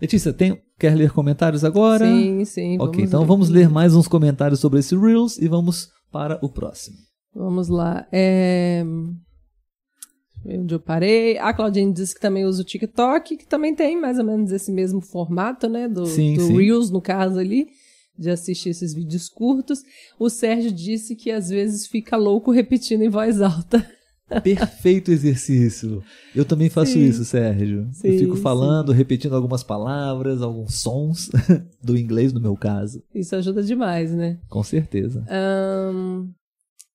Letícia, tem, quer ler comentários agora? Sim, sim. ok, então vamos ler mais uns comentários sobre esse Reels e vamos para o próximo. Vamos lá. É... Onde eu parei. A Claudine disse que também usa o TikTok, que também tem mais ou menos esse mesmo formato, né? Do, Sim, do sim. Reels, no caso ali, de assistir esses vídeos curtos. O Sérgio disse que às vezes fica louco repetindo em voz alta. [laughs] Perfeito exercício. Eu também faço Sim. isso, Sérgio. Sim, Eu fico sim. falando, repetindo algumas palavras, alguns sons [laughs] do inglês, no meu caso. Isso ajuda demais, né? Com certeza. Ahn,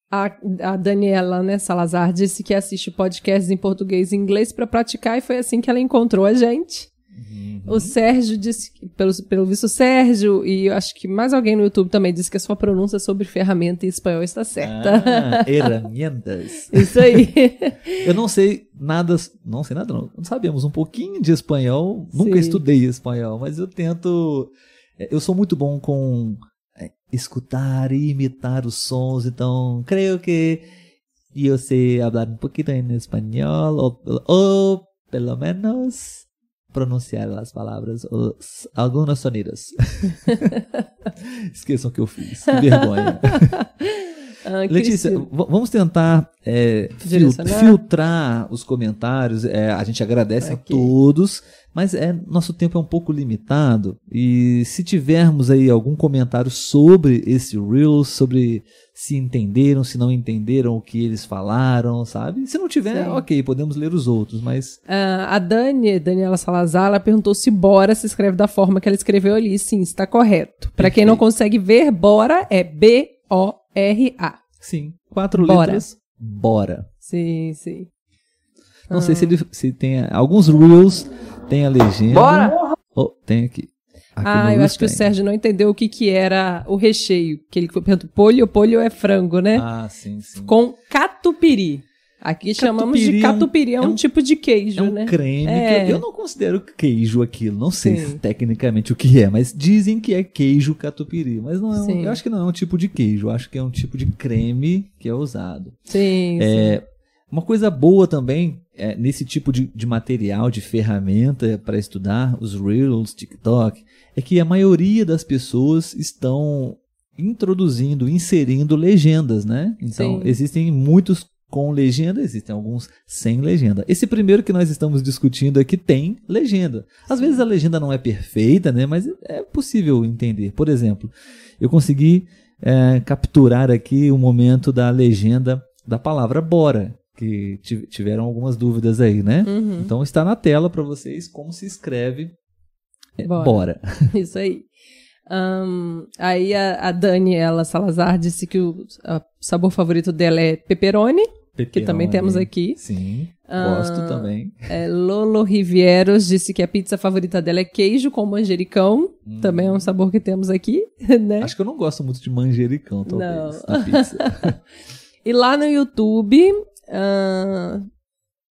a, a Daniela né, Salazar disse que assiste podcasts em português e inglês para praticar e foi assim que ela encontrou a gente. O Sérgio disse, pelo, pelo visto, o Sérgio e eu acho que mais alguém no YouTube também disse que a sua pronúncia sobre ferramenta em espanhol está certa. Ah, [laughs] herramientas. Isso aí. Eu não sei nada, não sei nada não. Sabemos um pouquinho de espanhol, nunca Sim. estudei espanhol, mas eu tento, é, eu sou muito bom com escutar e imitar os sons, então creio que eu sei falar um pouquinho em espanhol, ou, ou pelo menos pronunciar as palavras, os, alguns sonidos. [laughs] [laughs] Esqueçam que eu fiz, que vergonha. [laughs] Ah, Letícia, vamos tentar é, fil- filtrar os comentários. É, a gente agradece a Ok. todos, mas é, nosso tempo é um pouco limitado. E se tivermos aí algum comentário sobre esse Reels, sobre se entenderam, se não entenderam o que eles falaram, sabe? Se não tiver, Sim. ok, podemos ler os outros, mas Ah, a Dani, Daniela Salazar, ela perguntou se bora se escreve da forma que ela escreveu ali. Sim, está correto. Pra quem não consegue ver, bora é B-O-R-A. sim, quatro Bora. letras, bora. Sim, sim. Não sei se ele se tem alguns Reels tem a legenda. Bora! Oh, tem aqui. Aqui Ah, eu acho que o tem. Sérgio não entendeu o que, que era o recheio. Que ele perguntou, polho, polho é frango, né? Ah, sim, sim. Com catupiry. Aqui chamamos de Catupiry é um- catupiry, é um, é um- tipo de queijo, É um né? creme É. que eu, eu não considero queijo aquilo. Não sei Sim. se tecnicamente o que é, mas dizem que é queijo catupiry. Mas não é um, Sim. eu acho que não é um tipo de queijo. Eu acho que é um tipo de creme que é usado. Sim, sim. É, uma coisa boa também é, nesse tipo de, de material, de ferramenta para estudar, os Reels, TikTok, é que a maioria das pessoas estão introduzindo, inserindo legendas, né? Então, Sim. existem muitos com legenda, existem alguns sem legenda. Esse primeiro que nós estamos discutindo aqui tem legenda. Às vezes a legenda não é perfeita, né? Mas é possível entender. Por exemplo, eu consegui é, capturar aqui o momento da legenda da palavra bora, que ti- tiveram algumas dúvidas aí, né? Uhum. Então está na tela para vocês como se escreve é, Bora. bora. [laughs] Isso aí. Ahn, aí a, a Daniela Salazar disse que o a- sabor favorito dela é pepperoni, que também temos aqui. Sim, Ah, gosto também. É, Lolo Rivieros disse que a pizza favorita dela é queijo com manjericão. Também é um sabor que temos aqui, [laughs] né? Hum. Acho que eu não gosto muito de manjericão, talvez, Não. na pizza. [laughs] E lá no YouTube, ah,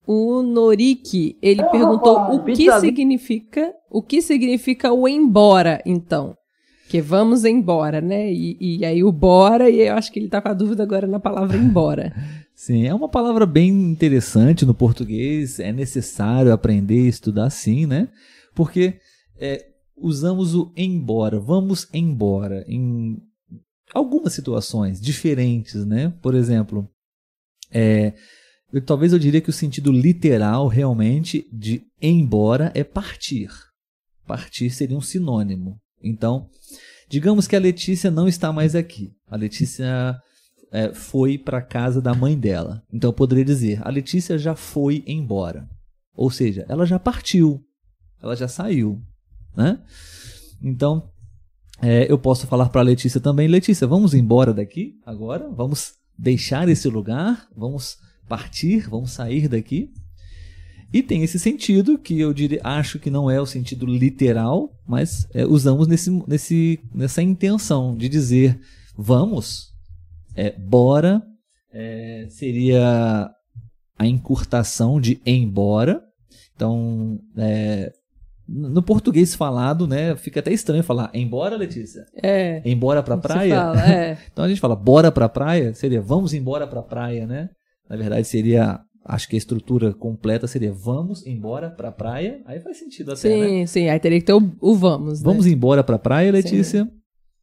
o Noriki, ele perguntou rapaz, o que pizza- significa, o que significa o embora, então. Que vamos embora, né? E, e aí o bora, e eu acho que ele tá com a dúvida agora na palavra embora. [laughs] Sim, é uma palavra bem interessante no português. É necessário aprender e estudar sim, né? Porque é, usamos o embora, vamos embora em algumas situações diferentes, né? Por exemplo, é, eu- talvez eu diria que o sentido literal realmente de embora é partir. Partir seria um sinônimo. Então, digamos que a Letícia não está mais aqui. A Letícia é, foi para casa da mãe dela. Então eu poderia dizer: a Letícia já foi embora. Ou seja, ela já partiu. Ela já saiu. Né? Então, é, eu posso falar para a Letícia também: Letícia, vamos embora daqui agora? Vamos deixar esse lugar? Vamos partir? Vamos sair daqui? E tem esse sentido que eu diria, acho que não é o sentido literal, mas é, usamos nesse, nesse, nessa intenção de dizer vamos, é, bora, é, seria a encurtação de embora. Então, é, no português falado, né, fica até estranho falar embora, Letícia. É. Embora pra praia. fala, [laughs] é. Então a gente fala bora pra praia, seria vamos embora pra praia, né? Na verdade seria, acho que a estrutura completa seria vamos embora pra praia. Aí faz sentido até, né? Sim, sim. Aí teria que ter o, o vamos, né? Vamos embora pra praia, Letícia.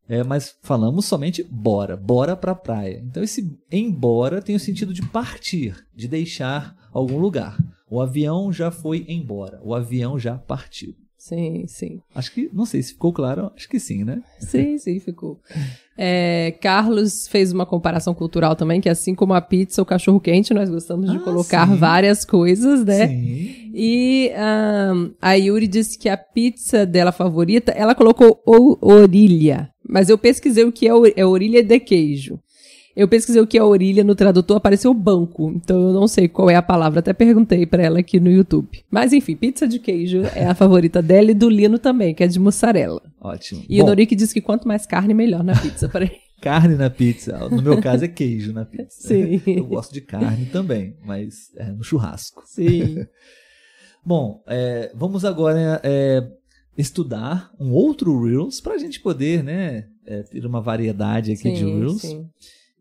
É, mas falamos somente bora, bora pra praia. Então esse embora tem o sentido de partir, de deixar algum lugar. O avião já foi embora, o avião já partiu. Sim, sim. Acho que, não sei se ficou claro, acho que sim, né? Sim, sim, ficou. É, Carlos fez uma comparação cultural também, que assim como a pizza, o cachorro quente, nós gostamos de Ah, colocar sim. várias coisas, né? Sim. E ahn, a Yuri disse que a pizza dela favorita, ela colocou o- orilha. Mas eu pesquisei o que é, o- é orilha de queijo. Eu pesquisei o que é orilha no tradutor, apareceu banco. Então eu não sei qual é a palavra. Até perguntei pra ela aqui no YouTube. Mas enfim, pizza de queijo é a favorita dela e do Lino também, que é de mussarela. Ótimo. E o Bom, Norik disse que quanto mais carne, melhor na pizza para [laughs] ele. carne na pizza. No meu caso é queijo na pizza. Sim. Eu gosto de carne também, mas é no churrasco. Sim. [laughs] Bom, é, vamos agora é, estudar um outro Reels para a gente poder né, é, ter uma variedade aqui de Sim, Reels. sim.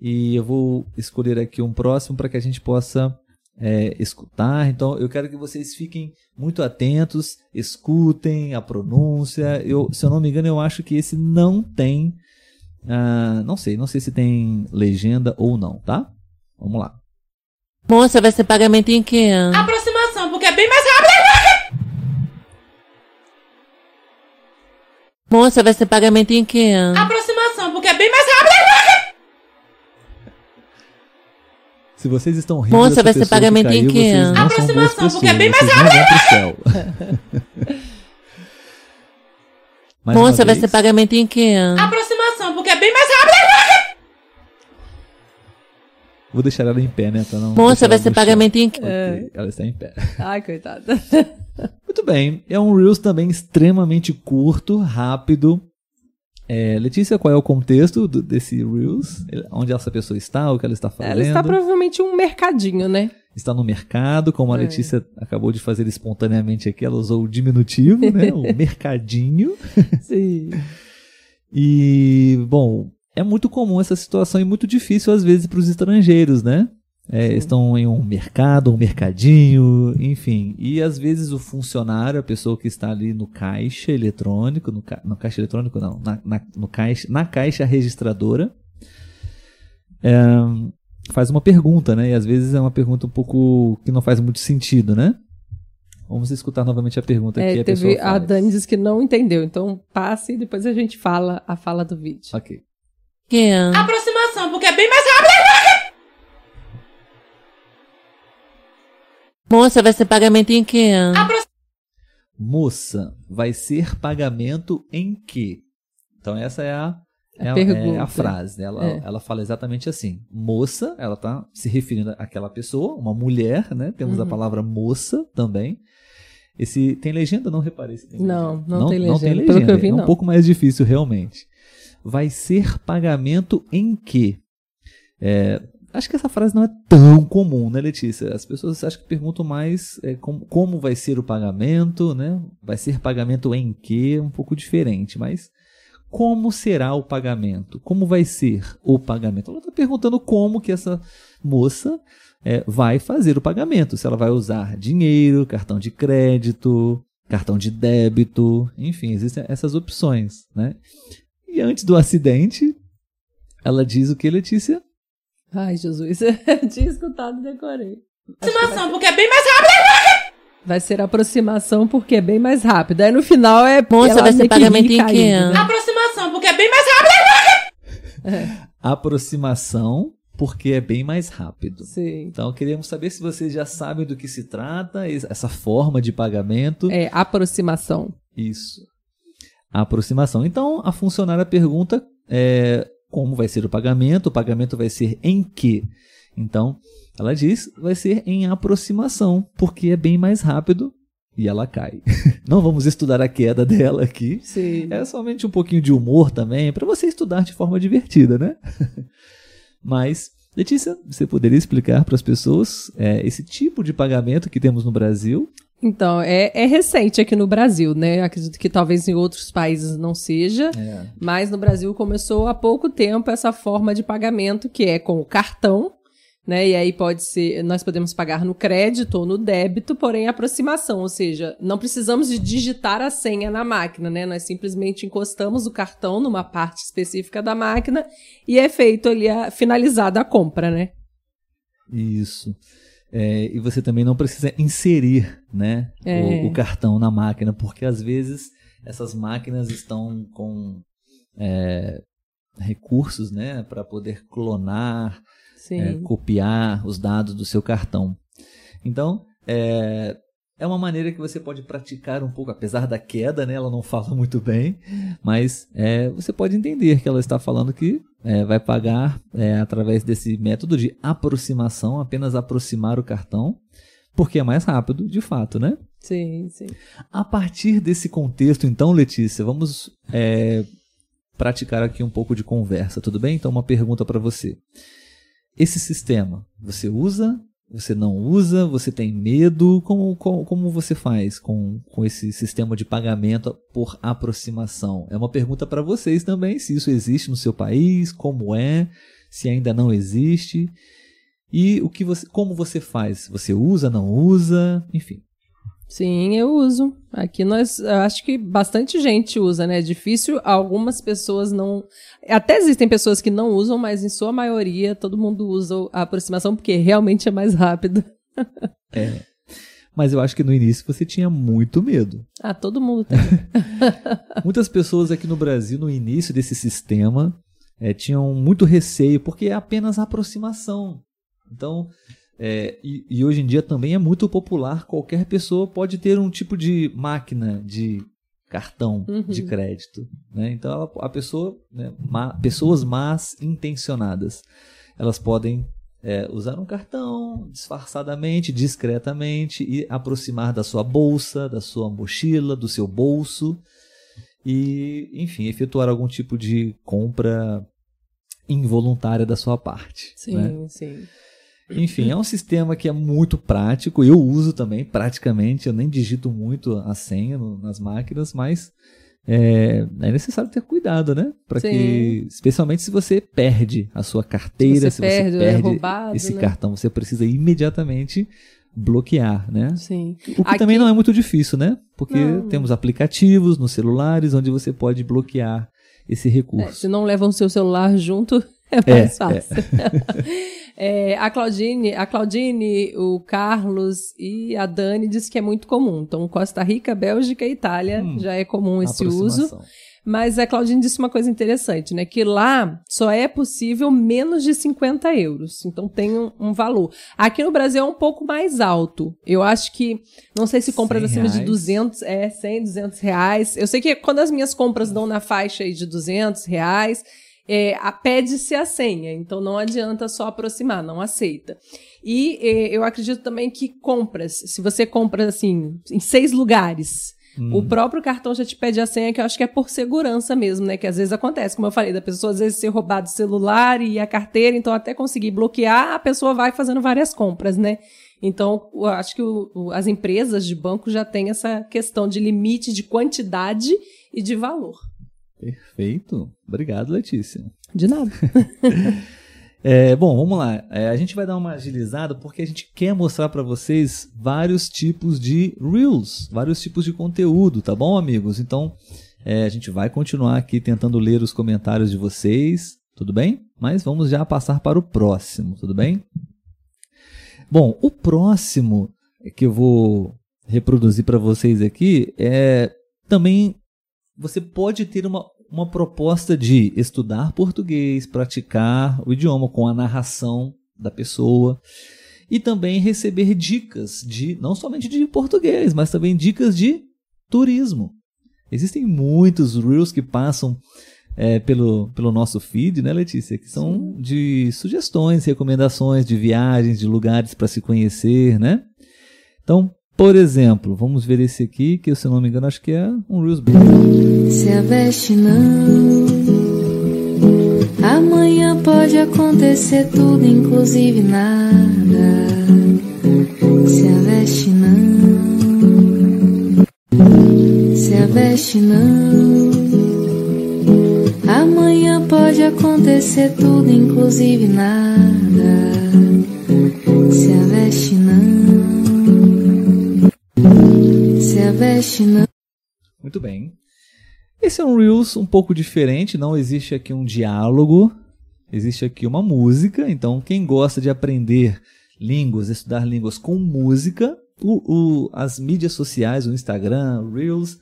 E eu vou escolher aqui um próximo para que a gente possa é, escutar. Então eu quero que vocês fiquem muito atentos, escutem a pronúncia. Eu, se eu não me engano, eu acho que esse não tem Ah, não sei, não sei se tem legenda ou não, tá? Vamos lá. Moça, vai ser pagamento em que ano? Aproximação, porque é bem mais rápido. Moça, vai ser pagamento em que ano? Se vocês estão rindo Moça, vai ser que pagamento em caiu, que vocês ano? Aproximação, porque é bem mais céu. [laughs] Mais Moça, vai ser pagamento em que ano? Aproximação, porque é bem mais rápido. Vou deixar ela em pé, né? Pra não Moça, vai ser pagamento em que Ok, Ela está em pé. Ai, coitada. [laughs] Muito bem. É um Reels também extremamente curto, rápido. É, Letícia, qual é o contexto do- desse Reels? Onde essa pessoa está, o que ela está fazendo? Ela está provavelmente um mercadinho, né? Está no mercado, como a É. Letícia acabou de fazer espontaneamente aqui, ela usou o diminutivo, né? [laughs] O mercadinho. [laughs] Sim. E, bom, é muito comum essa situação e muito difícil às vezes para os estrangeiros, né? É, estão em um mercado, um mercadinho, enfim. E às vezes o funcionário, a pessoa que está ali no caixa eletrônico, no, ca... no caixa eletrônico não, na, na- no caixa, na caixa registradora, é, faz uma pergunta, né? E às vezes é uma pergunta um pouco que não faz muito sentido, né? Vamos escutar novamente a pergunta que É, a teve, pessoa a faz. Dani disse que não entendeu, então passe e depois a gente fala a fala do vídeo. Ok. que ano? Aproximação, porque é bem mais rápido. Moça, vai ser pagamento em que ano? Moça, vai ser pagamento em que? Então essa é a, é a, pergunta. é a frase. né? Ela, É. ela fala exatamente assim. Moça, ela está se referindo àquela pessoa, uma mulher, né? Temos Uhum. a palavra moça também. Esse tem legenda? Não reparei se tem Não, legenda. não tem Não tem legenda. Pelo que eu vi, é um não. pouco mais difícil realmente. Vai ser pagamento em que? É, acho que essa frase não é tão comum, né, Letícia? As pessoas acho que perguntam mais é, como, como vai ser o pagamento, né? Vai ser pagamento em que? Um pouco diferente, mas como será o pagamento? Como vai ser o pagamento? Ela está perguntando como que essa moça é, vai fazer o pagamento. Se ela vai usar dinheiro, cartão de crédito, cartão de débito, enfim, existem essas opções, né? E antes do acidente, ela diz o que, Letícia? Ai, Jesus. [laughs] Tinha escutado e decorei. Aproximação, porque é bem mais rápido. Vai ser aproximação porque é bem mais rápido. Aí no final é. Moça, vai ser pagamento em que ano? né? Aproximação, porque é bem mais rápido. Aproximação, porque é bem mais rápido. Sim. Então, queríamos saber se vocês já sabem do que se trata, es- essa forma de pagamento. É aproximação. Isso. A aproximação. Então, a funcionária pergunta é, como vai ser o pagamento, o pagamento vai ser em que? Então, ela diz, vai ser em aproximação, porque é bem mais rápido e ela cai. [laughs] Não vamos estudar a queda dela aqui. Sim. É somente um pouquinho de humor também, para você estudar de forma divertida, né? [laughs] Mas, Letícia, você poderia explicar para as pessoas é, esse tipo de pagamento que temos no Brasil? Então, é, é recente aqui no Brasil, né? Acredito que talvez em outros países não seja. É. Mas no Brasil começou há pouco tempo essa forma de pagamento que é com o cartão, né? E aí pode ser, nós podemos pagar no crédito ou no débito, porém aproximação, ou seja, não precisamos de digitar a senha na máquina, né? Nós simplesmente encostamos o cartão numa parte específica da máquina e é feito ali a finalizada a compra, né? Isso. É, e você também não precisa inserir né, É. o, o cartão na máquina, porque às vezes essas máquinas estão com é, recursos né, para poder clonar, é, copiar os dados do seu cartão. Então, é, uma maneira que você pode praticar um pouco, apesar da queda, né, ela não fala [laughs] muito bem, mas é, você pode entender que ela está falando que é, vai pagar é, através desse método de aproximação, apenas aproximar o cartão, porque é mais rápido, de fato, né? Sim, sim. A partir desse contexto, então, Letícia, vamos é, praticar aqui um pouco de conversa, tudo bem? Então, uma pergunta para você. Esse sistema, você usa? Você não usa? Você tem medo? Como, como, como você faz com, com esse sistema de pagamento por aproximação? É uma pergunta para vocês também, se isso existe no seu país, como é, se ainda não existe. E o que você, como você faz? Você usa, não usa? Enfim. Sim, eu uso. Aqui nós, acho que bastante gente usa, né? É difícil, algumas pessoas não. Até existem pessoas que não usam, mas em sua maioria todo mundo usa a aproximação porque realmente é mais rápido. [laughs] É. Mas eu acho que no início você tinha muito medo. Ah, todo mundo tem. [laughs] Muitas pessoas aqui no Brasil, no início desse sistema, eh, tinham muito receio, porque é apenas a aproximação. Então, é, e, e hoje em dia também é muito popular, qualquer pessoa pode ter um tipo de máquina de cartão Uhum. de crédito. Né? Então, ela- a pessoa, né, ma- pessoas más intencionadas, elas podem é, usar um cartão disfarçadamente, discretamente e aproximar da sua bolsa, da sua mochila, do seu bolso e, enfim, efetuar algum tipo de compra involuntária da sua parte. Sim, né? sim. Enfim, é um sistema que é muito prático. Eu uso também, praticamente. Eu nem digito muito a senha no- nas máquinas, mas é, é necessário ter cuidado, né? Para que, especialmente se você perde a sua carteira, Se se você você perde, perde, é roubado, esse né? cartão, você precisa imediatamente bloquear, né? Sim. O que Aqui- também não é muito difícil, né? Porque Não. temos aplicativos nos celulares onde você pode bloquear esse É, recurso. se não levam o seu celular junto, [laughs] é É, mais fácil. [laughs] É, a Claudine, a Claudine, o Carlos e a Dani diz que é muito comum. Então, Costa Rica, Bélgica e Itália Hum, já é comum esse uso. Mas a Claudine disse uma coisa interessante, né? Que lá só é possível menos de 50 euros. Então tem um, um valor. Aqui no Brasil é um pouco mais alto. Eu acho que, não sei se compras 100 acima de reais. 200, é, 100, 200 reais. Eu sei que quando as minhas compras dão na faixa aí de 200 reais, é, a- pede-se a senha. Então não adianta só aproximar, não aceita. E eh, eu acredito também que compras, se você compra assim, em seis lugares, Hum. o próprio cartão já te pede a senha, que eu acho que é por segurança mesmo, né? Que às vezes acontece, como eu falei, da pessoa às vezes ser roubado o celular e a carteira, então até conseguir bloquear, a pessoa vai fazendo várias compras, né? Então, eu acho que o- o- as empresas de banco já têm essa questão de limite de quantidade e de valor. Perfeito. Obrigado, Letícia. De nada. [laughs] É, bom, vamos lá. É, a gente vai dar uma agilizada porque a gente quer mostrar para vocês vários tipos de Reels, vários tipos de conteúdo, tá bom, amigos? Então, é, a gente vai continuar aqui tentando ler os comentários de vocês, tudo bem? Mas vamos já passar para o próximo, tudo bem? Bom, o próximo que eu vou reproduzir para vocês aqui é também você pode ter uma, uma proposta de estudar português, praticar o idioma com a narração da pessoa e também receber dicas de não somente de português, mas também dicas de turismo. Existem muitos reels que passam é, pelo, pelo nosso feed, né, Letícia? Que são de sugestões, recomendações de viagens, de lugares para se conhecer, né? Então, por exemplo, vamos ver esse aqui, que se eu não me engano, acho que é um bem Se aveste não. Amanhã pode acontecer tudo, inclusive nada. Se aveste não. Se aveste não. Amanhã pode acontecer tudo, inclusive nada. Se aveste não. Não. Muito bem. Esse é um Reels um pouco diferente, não existe aqui um diálogo, existe aqui uma música. Então, quem gosta de aprender línguas, estudar línguas com música, o- o- as mídias sociais, o Instagram, Reels,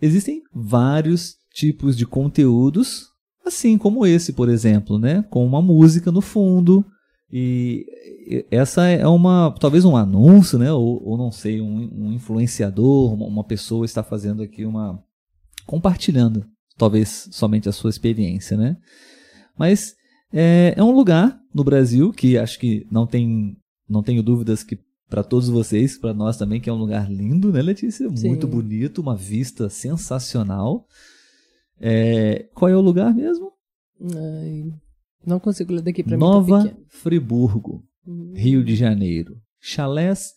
existem vários tipos de conteúdos, assim como esse, por exemplo, né? com uma música no fundo. E essa é uma, talvez um anúncio, né? Ou, ou não sei, um, um influenciador, uma, uma pessoa está fazendo aqui uma. compartilhando, talvez somente a sua experiência, né? Mas é, é um lugar no Brasil que acho que não tem, não tenho dúvidas que para todos vocês, para nós também, que é um lugar lindo, né, Letícia? Sim. Muito bonito, uma vista sensacional. É, qual é o lugar mesmo? Ai, não consigo ler daqui Nova mim. tá pequeno. Friburgo, Rio de Janeiro. Chalés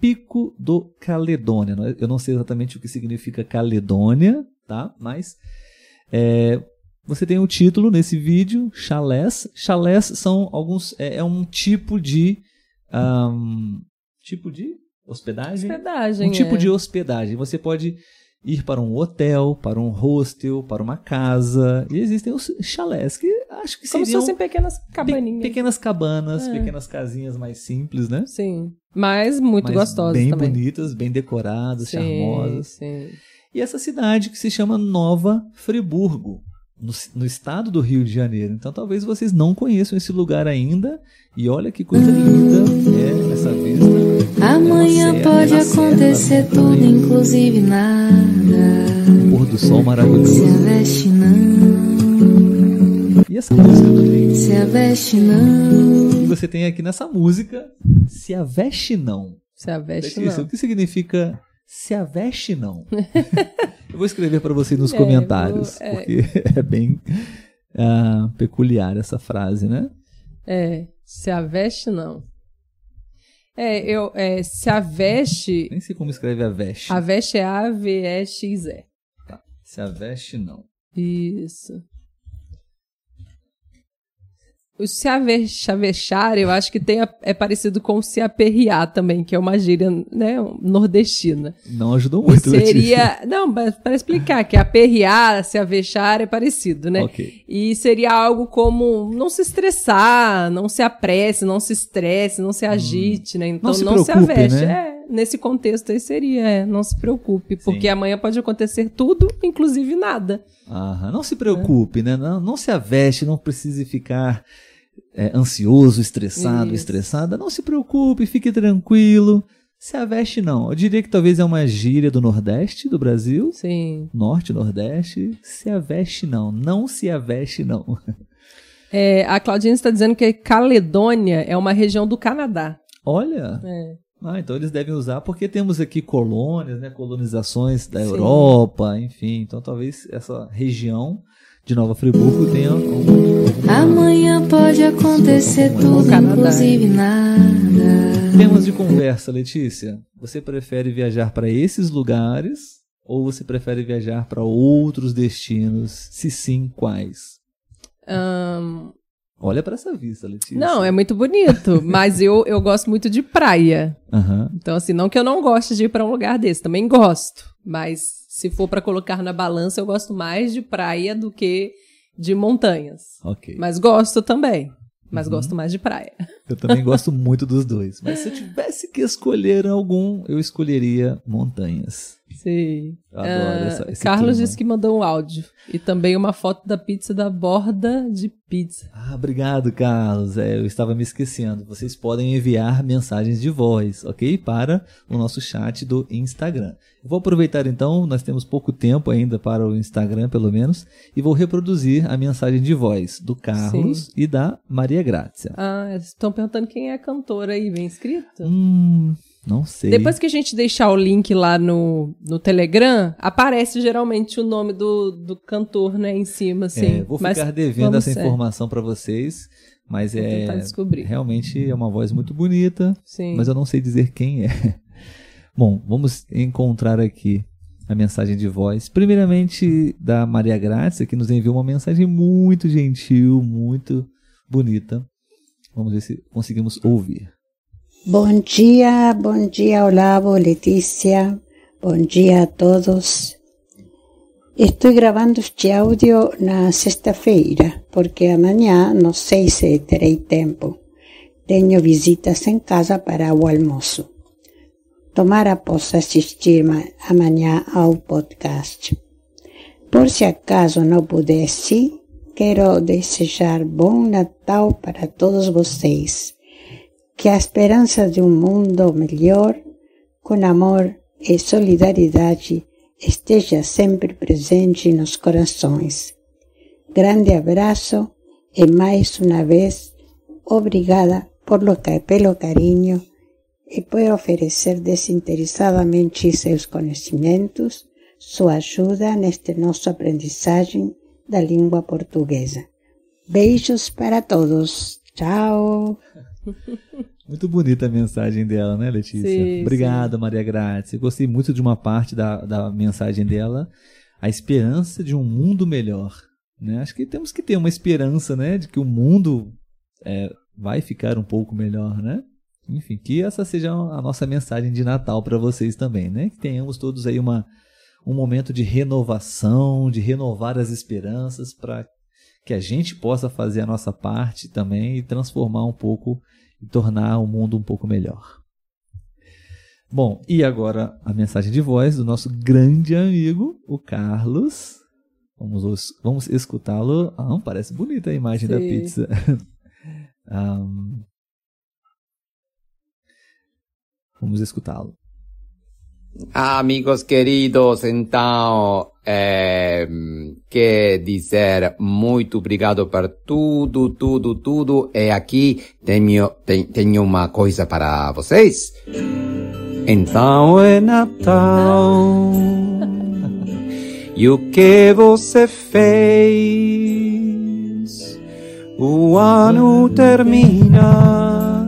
Pico do Caledônia. Eu não sei exatamente o que significa Caledônia, tá? Mas é, você tem o título nesse vídeo, chalés. Chalés são alguns é, é um tipo de ahm, tipo de hospedagem? Hospedagem. Um tipo é. de hospedagem. Você pode ir para um hotel, para um hostel, para uma casa. E existem os chalés, que acho que Como se seriam fossem pequenas pe- cabaninhas. pequenas cabanas, É. pequenas casinhas mais simples, né? Sim. Mas muito Mas gostosas bem também. bonitas, bem decoradas, Sim, charmosas. Sim. E essa cidade que se chama Nova Friburgo, no, no estado do Rio de Janeiro. Então talvez vocês não conheçam esse lugar ainda. E olha que coisa [laughs] linda é essa vista. Amanhã É pode acontecer tudo, inclusive nada. Um pôr do sol Se maravilhoso. aveste não, E essa música também. se aveste não. E você tem aqui nessa música Se a Veste Não. Se a veste Letícia, não. o que significa Se a Veste Não? [laughs] Eu vou escrever para você nos É, comentários, vou- é. porque [laughs] é bem ah, peculiar essa frase, né? É, se a veste não. É, eu, é, se a veste. Nem sei como escreve a veste. A veste é A-V-E-X-E. Se a veste não. Isso. O se ave- avexar, eu acho que tem a- é parecido com se aperrear também, que é uma gíria né, nordestina. Não ajudou muito, Letícia. Seria. [laughs] Não, para explicar, que aperrear, se avexar é parecido, né? Ok. E seria algo como não se estressar, não se apresse, não se estresse, não se agite, né? Então Hum. Não se não se, preocupe, aveste. né? É, nesse contexto aí seria, é, não se preocupe, porque Sim. amanhã pode acontecer tudo, inclusive nada. Aham, Não se preocupe, né? Não, não se aveste, não precise ficar é, ansioso, estressado, Isso. estressada. Não se preocupe, fique tranquilo. Se aveste, não. Eu diria que talvez é uma gíria do Nordeste do Brasil. Sim. Norte, Nordeste. Se aveste, não. Não se aveste, não. [laughs] É, a Claudine está dizendo que Caledônia é uma região do Canadá. Olha. É. Ah, então eles devem usar porque temos aqui colônias, né? Colonizações da Sim. Europa, enfim. Então talvez essa região de Nova Friburgo tenha algum. Amanhã pode acontecer tudo, Canadá, inclusive nada. Temas de conversa, Letícia. Você prefere viajar para esses lugares ou você prefere viajar para outros destinos? Se sim, quais? Ahn, Olha para essa vista, Letícia. não, é muito bonito, mas eu, eu gosto muito de praia. Aham. Então, assim, não que eu não goste de ir para um lugar desse, também gosto. Mas se for para colocar na balança, eu gosto mais de praia do que de montanhas. Ok. Mas gosto também. Mas Uhum. gosto mais de praia. [laughs] Eu também gosto muito dos dois. Mas se eu tivesse que escolher algum, eu escolheria montanhas. Sim. Adoro Ah, essa, esse Carlos clima. disse que mandou um áudio. E também uma foto da pizza da borda de pizza. Ah, obrigado, Carlos. É, eu estava me esquecendo. Vocês podem enviar mensagens de voz, ok? Para o nosso chat do Instagram. Eu vou aproveitar então, nós temos pouco tempo ainda para o Instagram, pelo menos, e vou reproduzir a mensagem de voz do Carlos e da Maria Grácia. Ah, estão perguntando quem é a cantora aí, bem escrito? Hum, não sei. Depois que a gente deixar o link lá no, no Telegram, aparece geralmente o nome do, do cantor, né, em cima, assim. É, vou Mas ficar devendo essa é, informação para vocês, mas Vou é descobrir. realmente é uma voz muito bonita. Sim. mas eu não sei dizer quem é. [laughs] Bom, vamos encontrar aqui a mensagem de voz. Primeiramente, da Maria Grácia, que nos enviou uma mensagem muito gentil, muito bonita. Vamos ver se conseguimos ouvir. Bom dia, bom dia Olavo, Letícia, bom dia a todos. Estou gravando este áudio na sexta-feira, porque amanhã não sei se terei tempo. Tenho visitas em casa para o almoço. Tomara possa assistir ma- amanhã ao podcast. Por se acaso não pudesse, quero desejar bom Natal para todos vocês. Que a esperança de um mundo melhor, com amor e solidariedade, esteja sempre presente nos corações. Grande abraço e mais uma vez, obrigada por pelo carinho e por oferecer desinteressadamente seus conhecimentos, sua ajuda neste nosso aprendizagem da língua portuguesa. Beijos para todos. Tchau. [laughs] Muito bonita a mensagem dela, né, Letícia? Sim, Obrigado, Maria Grácia. Gostei muito de uma parte da, da mensagem dela, a esperança de um mundo melhor. Né? Acho que temos que ter uma esperança, né, de que o mundo é, vai ficar um pouco melhor, né? enfim, que essa seja a nossa mensagem de Natal para vocês também, né? Que tenhamos todos aí uma, um momento de renovação, de renovar as esperanças para que a gente possa fazer a nossa parte também e transformar um pouco e tornar o mundo um pouco melhor. Bom, e agora a mensagem de voz do nosso grande amigo, o Carlos. Vamos, os- vamos escutá-lo. Ah, parece bonita a imagem da Sim. pizza. [laughs] Ahm, vamos escutá-lo. Amigos queridos, então, é, quer dizer muito obrigado por tudo, tudo, tudo. E aqui tenho, tem- tenho uma coisa para vocês. Então é Natal. [laughs] E o que você fez? O ano termina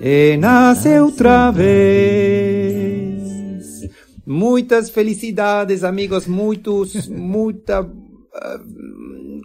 e nasce outra vez. Muitas felicidades, amigos, muitos, muita ah,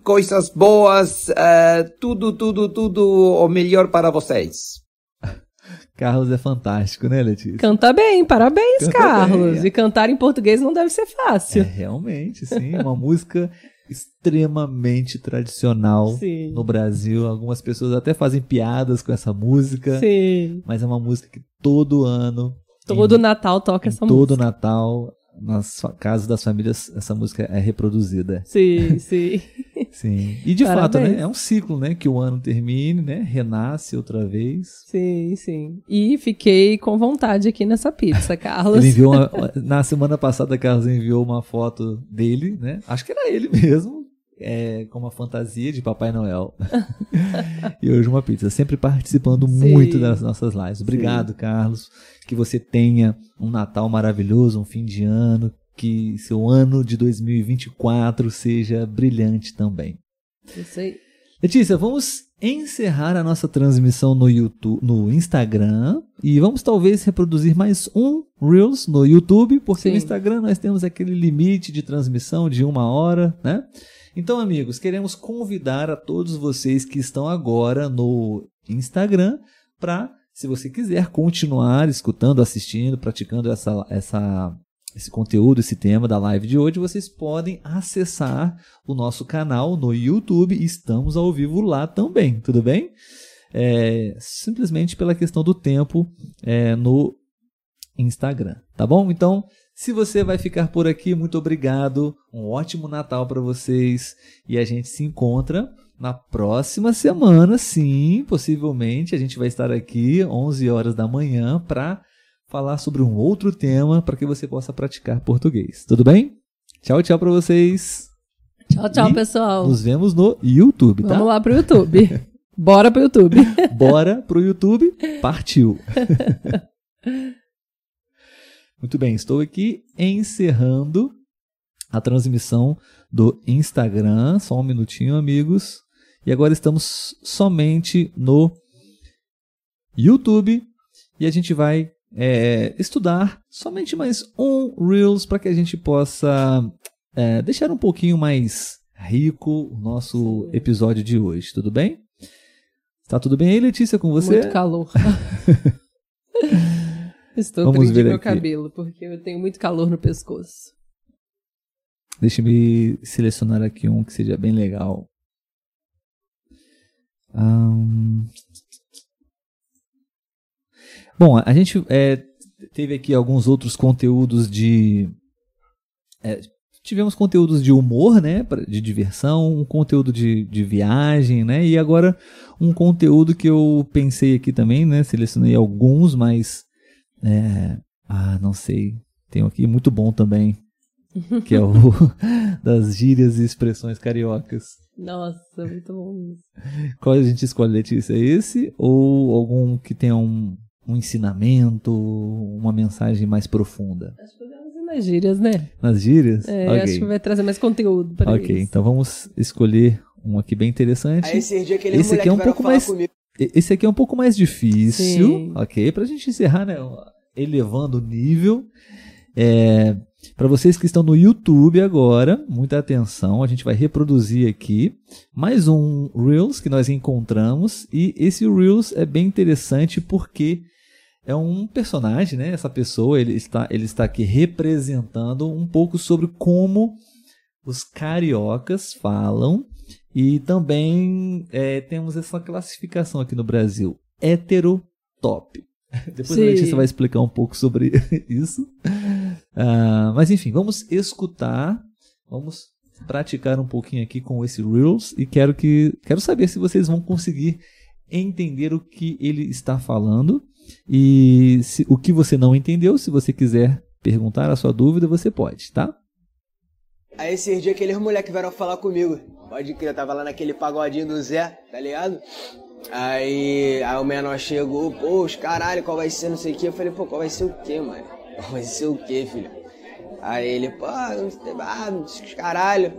coisas boas, ah, tudo, tudo, tudo o melhor para vocês. [laughs] Carlos é fantástico, né, Letícia? Canta bem, parabéns, Canta Carlos. bem. E cantar em português não deve ser É, fácil. realmente, sim. Uma [laughs] música extremamente tradicional Sim. no Brasil. Algumas pessoas até fazem piadas com essa música. Sim. Mas é uma música que todo ano, Todo em, Natal toca essa todo música. Natal, nas casas das famílias, essa música é reproduzida. Sim, sim. [laughs] Sim. E de fato, Parabéns. né? É um ciclo, né? Que o ano termine, né? Renasce outra vez. Sim, sim. E fiquei com vontade aqui nessa pizza, [laughs] Carlos. Ele enviou uma, na semana passada, Carlos enviou uma foto dele, né? Acho que era ele mesmo, é, com uma fantasia de Papai Noel. [laughs] e hoje uma pizza, sempre participando Sim. muito das nossas lives. Obrigado, Carlos. Que você tenha um Natal maravilhoso, um fim de ano, que seu ano de 2024 seja brilhante também. Isso aí. Letícia, vamos encerrar a nossa transmissão no YouTube, no Instagram e vamos talvez reproduzir mais um Reels no YouTube, porque Sim. no Instagram nós temos aquele limite de transmissão de uma hora, né? Então, amigos, queremos convidar a todos vocês que estão agora no Instagram para, se você quiser continuar escutando, assistindo, praticando essa, essa, esse conteúdo, esse tema da live de hoje, vocês podem acessar o nosso canal no YouTube. Estamos ao vivo lá também, tudo bem? É, simplesmente pela questão do tempo é, no Instagram, tá bom? Então, se você vai ficar por aqui, muito obrigado. Um ótimo Natal para vocês e a gente se encontra na próxima semana, sim, possivelmente a gente vai estar aqui 11 horas da manhã para falar sobre um outro tema para que você possa praticar português. Tudo bem? Tchau, tchau para vocês. Tchau, tchau, E pessoal. Nos vemos no YouTube, tá? Vamos lá pro YouTube. [laughs] Bora pro YouTube. Bora pro YouTube. Partiu. [laughs] Muito bem, estou aqui encerrando a transmissão do Instagram. Só um minutinho, amigos. E agora estamos somente no YouTube. E a gente vai é, estudar somente mais um Reels para que a gente possa é, deixar um pouquinho mais rico o nosso episódio de hoje. Tudo bem? Tá tudo bem aí, Letícia, com você? Muito calor. [laughs] Estou Vamos ver meu aqui. cabelo, porque eu tenho muito calor no pescoço. Deixa eu selecionar aqui um que seja bem legal. Ahn. Bom, a gente é, teve aqui alguns outros conteúdos de. é, tivemos conteúdos de humor, né? De diversão, um conteúdo de, de viagem, né? E agora um conteúdo que eu pensei aqui também, né? Selecionei alguns, mas. É, ah, não sei. Tem um aqui muito bom também. [laughs] Que é o [laughs] das gírias e expressões cariocas. Nossa, muito bom isso. Qual a gente escolhe, Letícia? Esse ou algum que tenha um, um ensinamento, uma mensagem mais profunda? Acho que podemos ir nas gírias, né? Nas gírias? É, ok, acho que vai trazer mais conteúdo para Ok, eles. então vamos escolher um aqui bem interessante. Aí esse dia Esse aqui é um pouco mais. comigo. Esse aqui é um pouco mais difícil, Sim. ok? Pra gente encerrar, né? Elevando o nível. É, Para vocês que estão no YouTube agora, muita atenção, a gente vai reproduzir aqui mais um Reels que nós encontramos e esse Reels é bem interessante porque é um personagem, né? Essa pessoa, ele está, ele está aqui representando um pouco sobre como os cariocas falam e também é, temos essa classificação aqui no Brasil, heterotop. [laughs] Depois Sim. a Letícia vai explicar um pouco sobre [laughs] isso. Ah, mas enfim, vamos escutar, vamos praticar um pouquinho aqui com esse Reels e quero que quero saber se vocês vão conseguir entender o que ele está falando e se, o que você não entendeu, se você quiser perguntar a sua dúvida, você pode, tá? Aí esses dias aqueles moleques vieram falar comigo. Pode crer, eu tava lá naquele pagodinho do Zé, tá ligado? Aí, aí o menor chegou, pô, os caralho, qual vai ser, não sei o que. Eu falei, pô, qual vai ser o quê, mano? [laughs] Qual vai ser o quê, filho? Aí ele, pô, não sei, ah, os caralho.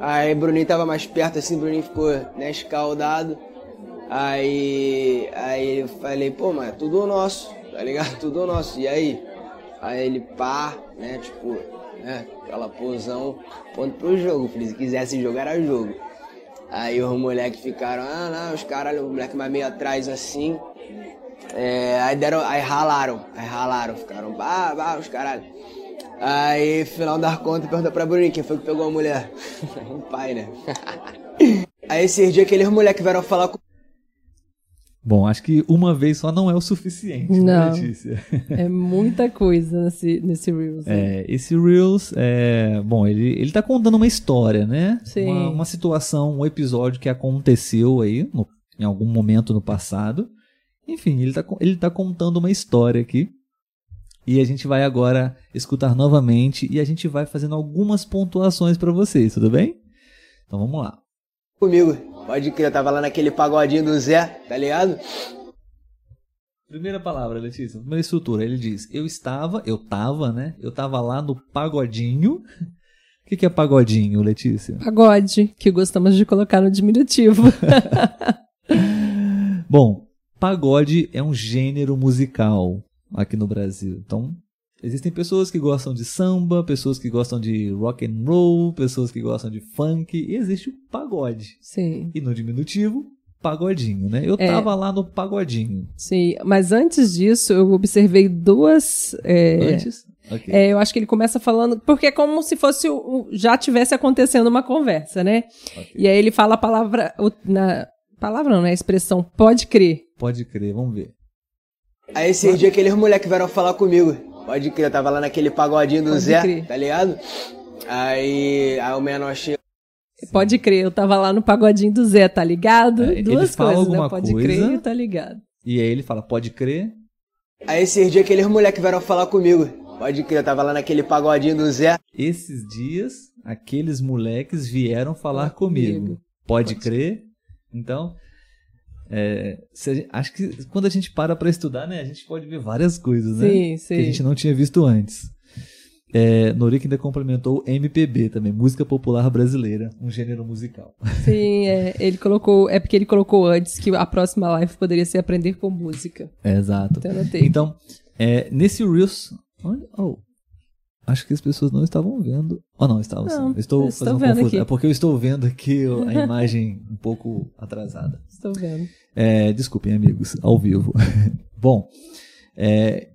Aí Bruninho tava mais perto assim, Bruninho ficou, né, escaldado. Aí, aí eu falei, pô, mas é tudo nosso, tá ligado? [laughs] Tudo nosso. E aí? Aí ele, pá, né, tipo, né, aquela posão, ponto pro jogo. Falei, se quisesse jogo, era jogo. Aí os moleques ficaram, ah, não, os caralho, o moleque mais meio atrás assim. É, aí deram, aí ralaram, aí ralaram, ficaram, bah, bah, os caralho. Aí, final das contas, pergunta pra Bruninho, quem foi que pegou a mulher? [laughs] o pai, né? [laughs] aí esses dias aqueles moleques vieram falar com Bom, acho que uma vez só não é o suficiente, né, Não. Letícia? [laughs] É muita coisa nesse, nesse Reels. né? É, esse Reels, é, bom, ele, ele tá contando uma história, né? Sim. Uma, uma situação, um episódio que aconteceu aí no- em algum momento no passado. Enfim, ele tá, ele tá contando uma história aqui. E a gente vai agora escutar novamente e a gente vai fazendo algumas pontuações para vocês, tudo bem? Então vamos lá. comigo. Pode crer, eu tava lá naquele pagodinho do Zé, tá ligado? Primeira palavra, Letícia, primeira estrutura. Ele diz: Eu estava, eu tava, né? Eu tava lá no pagodinho. O que, que é pagodinho, Letícia? Pagode, que gostamos de colocar no diminutivo. [laughs] Bom, pagode é um gênero musical aqui no Brasil. Então, existem pessoas que gostam de samba, pessoas que gostam de rock and roll, pessoas que gostam de funk, e existe o pagode. Sim. E no diminutivo, pagodinho, né? Eu É. tava lá no pagodinho. Sim, mas antes disso, eu observei duas. é, Antes? Ok. é, eu acho que ele começa falando. Porque é como se fosse. o- o- já tivesse acontecendo uma conversa, né? Ok. E aí ele fala a palavra. o- na, palavra não, né? A expressão pode crer. Pode crer, vamos ver. Aí esses dias aqueles moleques vieram falar comigo. Pode crer, eu tava lá naquele pagodinho do Pode Zé, crer. tá ligado? Aí, aí o menor chegou. Pode crer, eu tava lá no pagodinho do Zé, tá ligado? É, ele Duas fala coisas, né? Pode coisa. crer e tá ligado. E aí ele fala: Pode crer. Aí esses dias aqueles moleques vieram falar comigo. Pode crer, eu tava lá naquele pagodinho do Zé. Esses dias, aqueles moleques vieram falar comigo. comigo. Pode crer? Então, é, gente- acho que quando a gente para pra estudar, né, a gente pode ver várias coisas, né? Sim, sim. Que a gente não tinha visto antes. É, Norica ainda complementou MPB também, música popular brasileira, um gênero musical. Sim, é, ele colocou. É porque ele colocou antes que a próxima live poderia ser aprender com música. É, exato. Então. Então, é, nesse Reels. Olha, oh, acho que as pessoas não estavam vendo. Oh, não, estavam. Não, estou estou fazendo confusão. É porque eu estou vendo aqui a imagem um pouco atrasada. Estou vendo. É, desculpem, amigos, ao vivo. [laughs] Bom, é,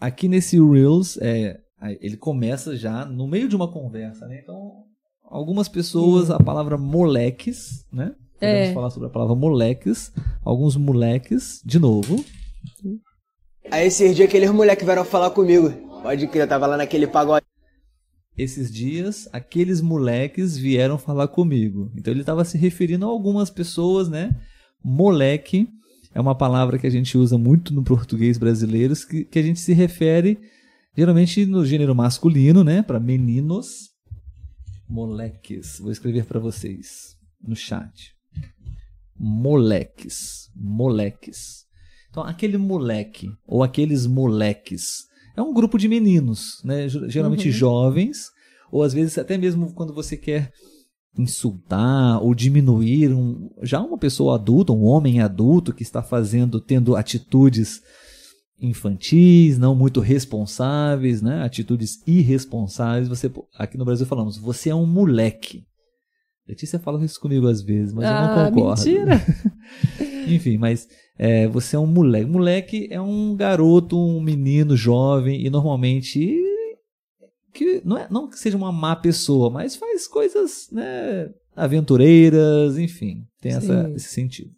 aqui nesse Reels, é, ele começa já no meio de uma conversa, né? Então, algumas pessoas, a palavra moleques, né? Podemos É. falar sobre a palavra moleques. Alguns moleques, de novo. Aí esses dias aqueles moleques vieram falar comigo. Pode crer, eu tava lá naquele pagodinho. Esses dias, aqueles moleques vieram falar comigo. Então ele estava se referindo a algumas pessoas, né? Moleque é uma palavra que a gente usa muito no português brasileiro, que, que a gente se refere geralmente no gênero masculino, né? Para meninos. Moleques. Vou escrever para vocês no chat. Moleques. Moleques. Então, aquele moleque ou aqueles moleques é um grupo de meninos, né? Ge- Geralmente Uhum. jovens, ou às vezes até mesmo quando você quer insultar ou diminuir um, já uma pessoa adulta, um homem adulto que está fazendo, tendo atitudes infantis, não muito responsáveis, né? Atitudes irresponsáveis. Você aqui no Brasil falamos, você é um moleque. Letícia fala isso comigo às vezes, mas eu Ah, não concordo. mentira. [laughs] Enfim, mas é, você é um moleque. Moleque é um garoto, um menino jovem e normalmente que não, é, não que seja uma má pessoa, mas faz coisas né, aventureiras, enfim, tem essa, esse sentido.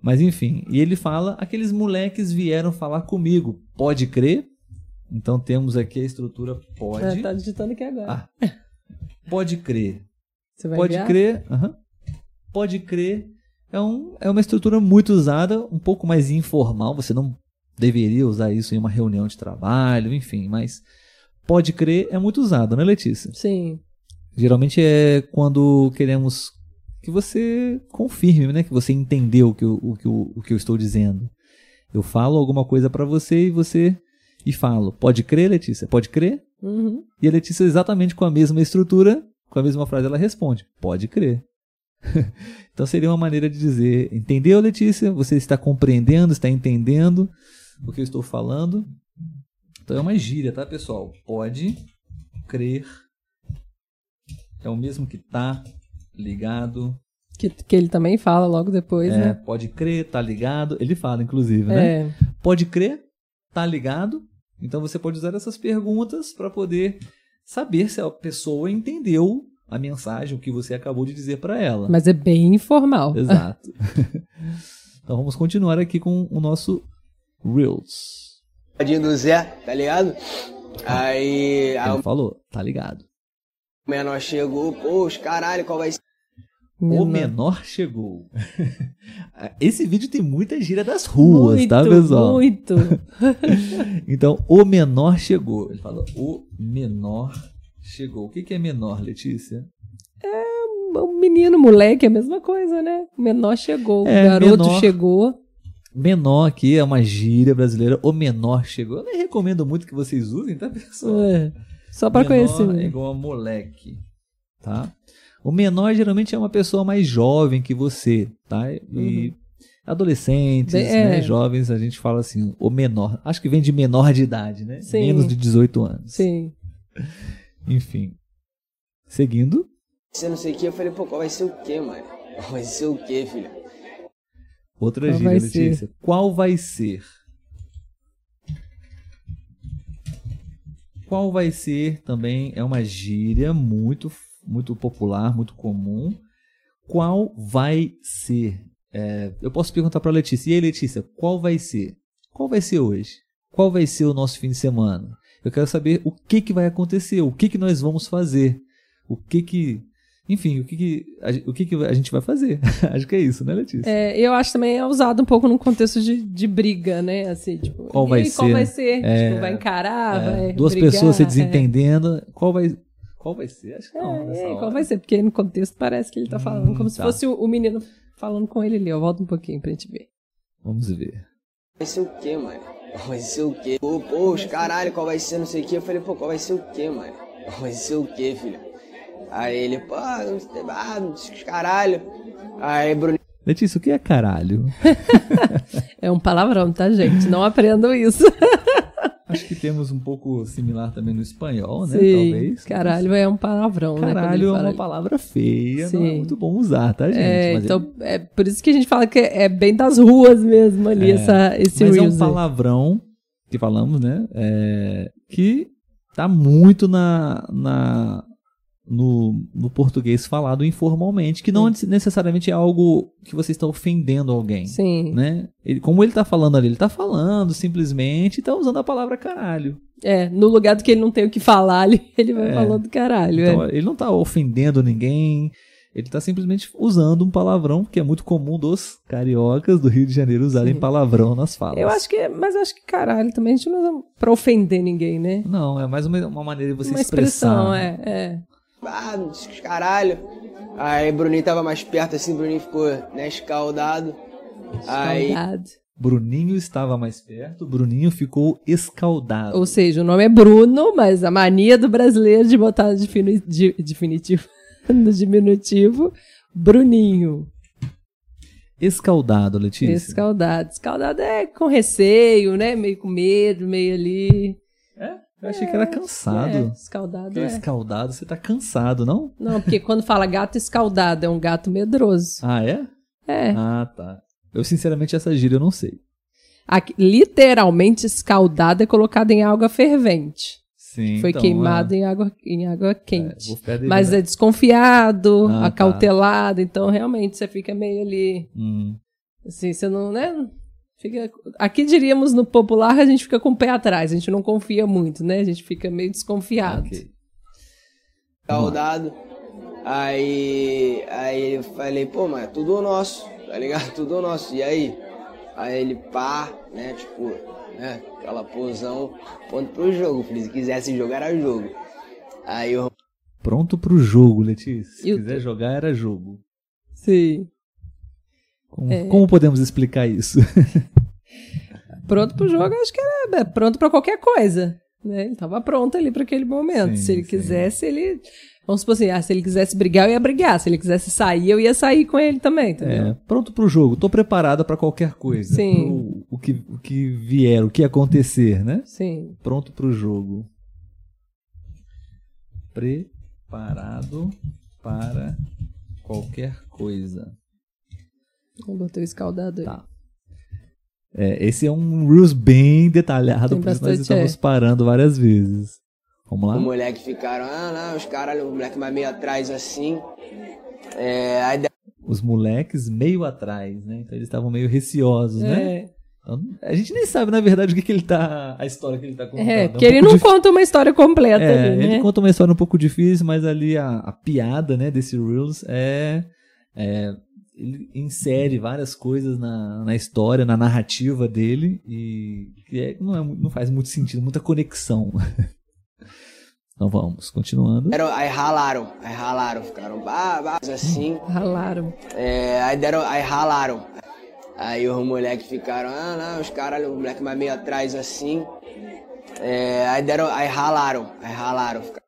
Mas enfim, e ele fala: aqueles moleques vieram falar comigo, pode crer? Então temos aqui a estrutura pode. É, tá digitando aqui agora. Ah, pode crer. Você vai Pode enviar? crer. Pode crer. É, um, é uma estrutura muito usada, um pouco mais informal. Você não deveria usar isso em uma reunião de trabalho, enfim, mas pode crer é muito usado, né, Letícia? Sim. Geralmente é quando queremos que você confirme, né, que você entendeu o que eu, o que eu, o que eu estou dizendo. Eu falo alguma coisa pra você e você e falo, pode crer, Letícia? Pode crer? Uhum. E a Letícia, exatamente com a mesma estrutura, com a mesma frase, ela responde: Pode crer. [laughs] então seria uma maneira de dizer: Entendeu, Letícia? Você está compreendendo, está entendendo o que eu estou falando? Então é uma gíria, tá, pessoal? Pode crer. É o mesmo que tá ligado. Que, que ele também fala logo depois, É, né? pode crer, tá ligado. Ele fala, inclusive, né? É. Pode crer, tá ligado? Então você pode usar essas perguntas para poder saber se a pessoa entendeu a mensagem, o que você acabou de dizer para ela. Mas é bem informal. Exato. [laughs] então vamos continuar aqui com o nosso Reels. Tadinho do Zé, tá ligado? Aí, Ele o falou, tá ligado. menor chegou, pô, os caralho, qual vai ser? O menor chegou. [laughs] Esse vídeo tem muita gíria das ruas, muito, tá, pessoal? Muito. [laughs] então, o menor chegou. Ele fala, o menor chegou. O que, que é menor, Letícia? O menino, moleque, é a mesma coisa, né? O menor chegou, É, o garoto menor. chegou. Menor aqui é uma gíria brasileira. O menor chegou. Eu nem recomendo muito que vocês usem, tá, pessoal? É, só pra menor conhecer. É igual a moleque, tá? O menor geralmente é uma pessoa mais jovem que você, tá? E adolescentes, Bem, é. né, jovens, a gente fala assim, o menor. Acho que vem de menor de idade, né? Sim. Menos de 18 anos. Sim. [laughs] Enfim. Seguindo. Você não sei o que, eu falei, pô, qual vai ser o quê, mano? Qual vai ser o quê, filho? Outra Qual gíria, Letícia. Qual vai ser? Qual vai ser também é uma gíria muito, muito popular, muito comum. Qual vai ser? É, eu posso perguntar para Letícia. E aí, Letícia, qual vai ser? Qual vai ser hoje? Qual vai ser o nosso fim de semana? Eu quero saber o que, que vai acontecer, o que, que nós vamos fazer, o que que, enfim, o que que a, o que que a gente vai fazer. [laughs] Acho que é isso, né, Letícia? É, eu acho também é usado um pouco num contexto de, de briga, né? Assim, tipo, Qual e vai aí, Qual ser? vai ser? É, tipo, vai encarar, É, vai duas brigar, pessoas se é. desentendendo. Qual vai qual vai ser? Acho que não. É, é, hora. qual vai ser? Porque no contexto parece que ele tá falando Hum, como se tá. fosse o, o menino falando com ele ali. ó. Volta um pouquinho pra gente ver. Vamos ver. Vai ser o quê, mano? Vai ser o quê? Pô, pô, os caralho, qual vai ser, não sei o que. Eu falei, pô, qual vai ser o quê, mano? Vai ser o quê, filho? Aí ele, pô, não sei, ah, caralho. Aí, Bruno, Letícia, o que é caralho? [laughs] É um palavrão, tá, gente? Não aprendam isso. [laughs] Acho que temos um pouco similar também no espanhol, né? Sim, Talvez. caralho é um palavrão, né? quando ele Caralho é fala uma ali. palavra feia, não é Sim. muito bom usar, tá, gente? É, Mas então, é por isso que a gente fala que é bem das ruas mesmo ali, É, essa, esse Mas é um Reels palavrão que falamos, né? É, que tá muito na, na no, no português falado informalmente, que não necessariamente é algo que você está ofendendo alguém. Sim. Né? Ele, como ele tá falando ali, ele tá falando simplesmente e tá usando a palavra caralho. É, no lugar do que ele não tem o que falar ali, [laughs] ele vai É. falando caralho. Então, é. ele não tá ofendendo ninguém, ele tá simplesmente usando um palavrão que é muito comum dos cariocas do Rio de Janeiro usarem Sim. palavrão nas falas. Eu acho que, é- mas eu acho que caralho também a gente não usa pra ofender ninguém, né? Não, é mais uma, uma maneira de você Uma expressar. expressão, é, é. Ah, caralho. Aí, Bruninho tava mais perto assim, Bruninho ficou, né, escaldado. Aí, Saudade. Bruninho estava mais perto, Bruninho ficou escaldado. Ou seja, o nome é Bruno, mas a mania do brasileiro de botar no defini- de- definitivo, [laughs] no diminutivo, Bruninho. escaldado, Letícia? Escaldado. Escaldado é com receio, né? Meio com medo, meio ali. Eu achei que era cansado. É, escaldado é. escaldado, você tá cansado, não? Não, porque quando fala gato escaldado, é um gato medroso. Ah, é? É. Ah, tá. Eu, sinceramente, essa gíria eu não sei. Aqui, literalmente escaldado é colocado em água fervente. Sim. Foi então, queimado é. em água, em água quente. vou ficar devendo. Mas é desconfiado, Ah, tá. acautelado, então realmente você fica meio ali. Hum. Assim, você não, né? Fica, aqui diríamos no popular, a gente fica com o pé atrás, a gente não confia muito, né? A gente fica meio desconfiado. Escaldado. Aí, aí eu falei, pô, mas é tudo nosso, tá ligado? [laughs] Tudo nosso. E aí? Aí ele pá, né? Tipo, né? Aquela posão, ponto pro jogo. Falei, se quisesse jogar, era jogo. Aí eu Pronto pro jogo, Letícia. Se E o quiser jogar, era jogo. Sim. Como, É. como podemos explicar isso? [laughs] Pronto pro jogo, acho que era é, pronto pra qualquer coisa. Né? Ele tava pronto ali pra aquele momento. Sim, se ele sim. quisesse, ele. Vamos supor assim, ah, se ele quisesse brigar, eu ia brigar. Se ele quisesse sair, eu ia sair com ele também, entendeu? É, pronto pro jogo. Tô preparada pra qualquer coisa. Sim. Pro- o, que, o que vier, o que acontecer, né? Sim. Pronto pro jogo. Preparado para qualquer coisa. Eu botei o escaldado aí. Tá. É, esse é um Reels bem detalhado, Tem por isso nós estamos é. parando várias vezes. Vamos lá? Os moleques ficaram, ah, não, os caras, o moleque mais meio atrás assim. É, aí de- Os moleques meio atrás, né? Então eles estavam meio receosos, né? É, Então, a gente nem sabe, na verdade, o que, que ele tá. A história que ele tá contando. é um porque ele pouco não dif- conta uma história completa É, ali, né? ele conta uma história um pouco difícil, mas ali a, a piada, né, desse Reels é, é- ele insere várias coisas na, na história, na narrativa dele e que é- não, é não faz muito sentido, muita conexão. [laughs] então vamos, continuando. deram, aí ralaram, aí ralaram, ficaram bah, bah, assim. Ralaram. É, aí deram, aí ralaram. Aí os moleques ficaram, ah, não, os caras, o moleque mais meio atrás assim. É, aí deram, aí ralaram, aí ralaram. ficaram-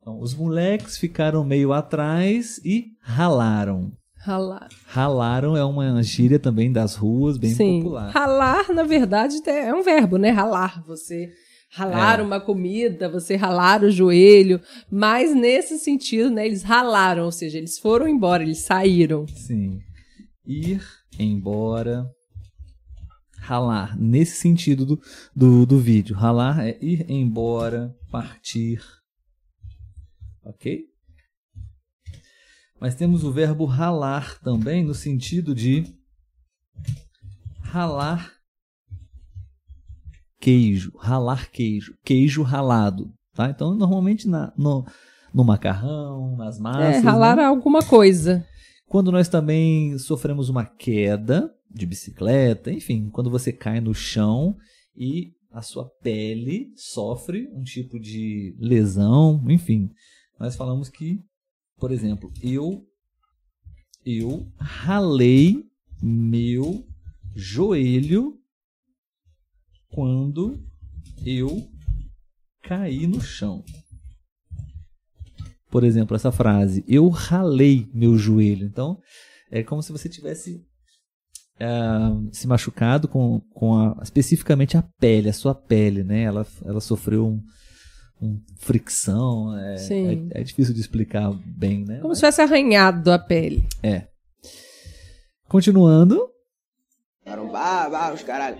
Então, os moleques ficaram meio atrás e ralaram. Ralar. Ralaram é uma gíria também das ruas, bem Sim. popular. Ralar, na verdade, é um verbo, né? Ralar. Você ralar É. uma comida, você ralar o joelho. Mas nesse sentido, né? Eles ralaram, ou seja, eles foram embora, eles saíram. Sim. Ir embora. Ralar. Nesse sentido do, do, do vídeo. Ralar é ir embora, partir. Ok? Mas temos o verbo ralar também no sentido de ralar queijo. Ralar queijo. Queijo ralado. Tá? Então, normalmente na, no, no macarrão, nas massas. é, ralar né? alguma coisa. Quando nós também sofremos uma queda de bicicleta, enfim, quando você cai no chão e a sua pele sofre um tipo de lesão, enfim, nós falamos que, por exemplo, eu eu ralei meu joelho quando eu caí no chão. Por exemplo, essa frase, eu ralei meu joelho. Então, é como se você tivesse ah, se machucado com, com a, especificamente a pele, a sua pele, né? Ela, ela sofreu um, um fricção. É, Sim. é, é difícil de explicar bem, né? Como se tivesse arranhado a pele. É. Continuando, bah, bah, os caralho.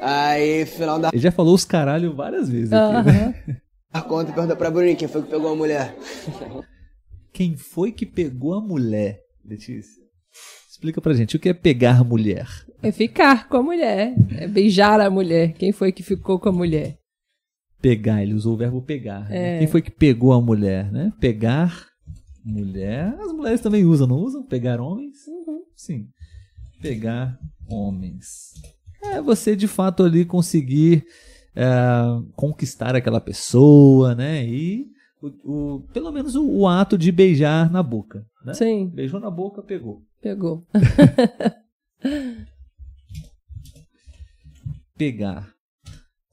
Aí, final da ele já falou os caralho várias vezes aqui, né? [laughs] conta, pergunta pra Bruninho quem foi que pegou a mulher. Quem foi que pegou a mulher, Letícia? Explica pra gente, o que é pegar mulher? É ficar com a mulher. É beijar a mulher. Quem foi que ficou com a mulher? Pegar, ele usou o verbo pegar. né? É. Quem foi que pegou a mulher, né? Pegar mulher. As mulheres também usam, não usam? Pegar homens? Sim. Pegar homens. É você de fato ali conseguir é, conquistar aquela pessoa, né? E o, o- pelo menos o, o ato de beijar na boca. Né? Sim. Beijou na boca, pegou. Pegou. [laughs] [laughs] pegar.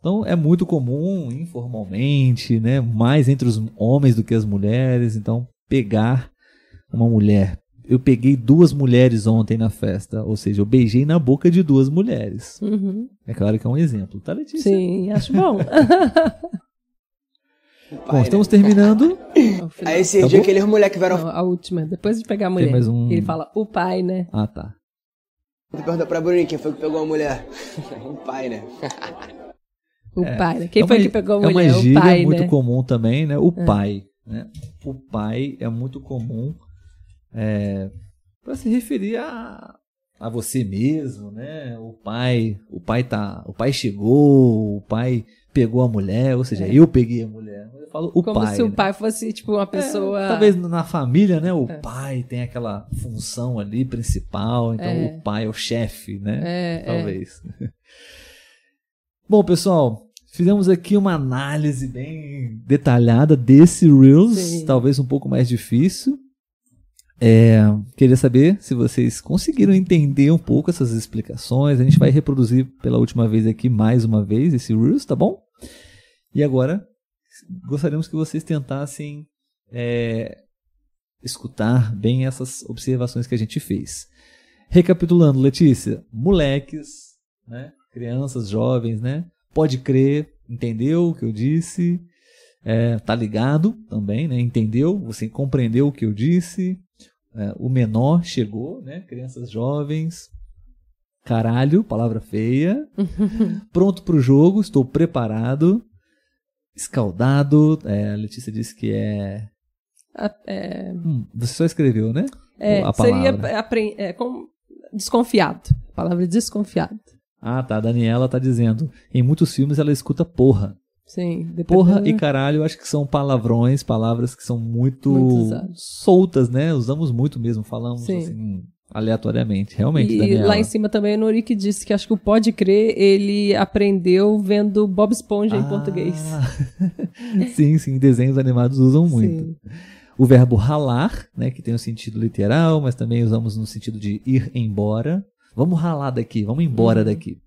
Então é muito comum informalmente, né, mais entre os homens do que as mulheres, então pegar uma mulher, eu peguei duas mulheres ontem na festa. Ou seja, eu beijei na boca de duas mulheres. Uhum. É claro que é um exemplo, tá, Letícia? Sim, acho bom. [laughs] Bom, estamos terminando. Ao final. Aí esse Acabou? dia aqueles moleques vieram Não, a última, depois de pegar a mulher. mais um- Ele fala, o pai, né? Ah, tá. perguntar pra Bruninho quem foi que pegou a mulher. o [laughs] pai, né? [laughs] O pai, né? Quem É foi uma- que pegou a É mulher? uma o gíria pai, muito né? comum também, né? O É. pai. Né? O pai é muito comum é, para se referir a, a você mesmo, né? O pai, o pai tá, o pai chegou, o pai pegou a mulher, ou seja, eu peguei a mulher. Eu falo o É. Como pai. se o né? pai fosse, tipo, uma pessoa... É, talvez na família, né? O É. pai tem aquela função ali principal, então É. o pai é o chefe, né? É, é. Talvez. [laughs] Bom, pessoal, fizemos aqui uma análise bem detalhada desse Reels, Sim. talvez um pouco mais difícil. É, queria saber se vocês conseguiram entender um pouco essas explicações. A gente vai reproduzir pela última vez aqui mais uma vez esse Reels, tá bom? E agora gostaríamos que vocês tentassem é, escutar bem essas observações que a gente fez. Recapitulando, Letícia, moleques, né? crianças, jovens, né? Pode crer, entendeu o que eu disse, é, tá ligado também, né? Entendeu, você compreendeu o que eu disse. É, o menor chegou, né? Crianças jovens. Caralho, palavra feia. [laughs] Pronto pro jogo, estou preparado. Escaldado. É, a Letícia disse que é. É, Hum, você só escreveu, né? é, a seria apre- é, com- desconfiado. A palavra desconfiado. Ah, tá. A Daniela tá dizendo. Em muitos filmes ela escuta porra. Sim. Porra e caralho, acho que são palavrões, palavras que são muito, Muito soltas, né? Usamos muito mesmo, falamos Sim. assim, aleatoriamente. Realmente, E Daniela. lá em cima também o Norik disse que acho que o Pode Crer ele aprendeu vendo Bob Esponja em Ah, português. [laughs] sim, sim, desenhos animados usam muito. Sim. O verbo ralar, né, que tem um sentido literal, mas também usamos no sentido de ir embora. Vamos ralar daqui, vamos embora Uhum. daqui.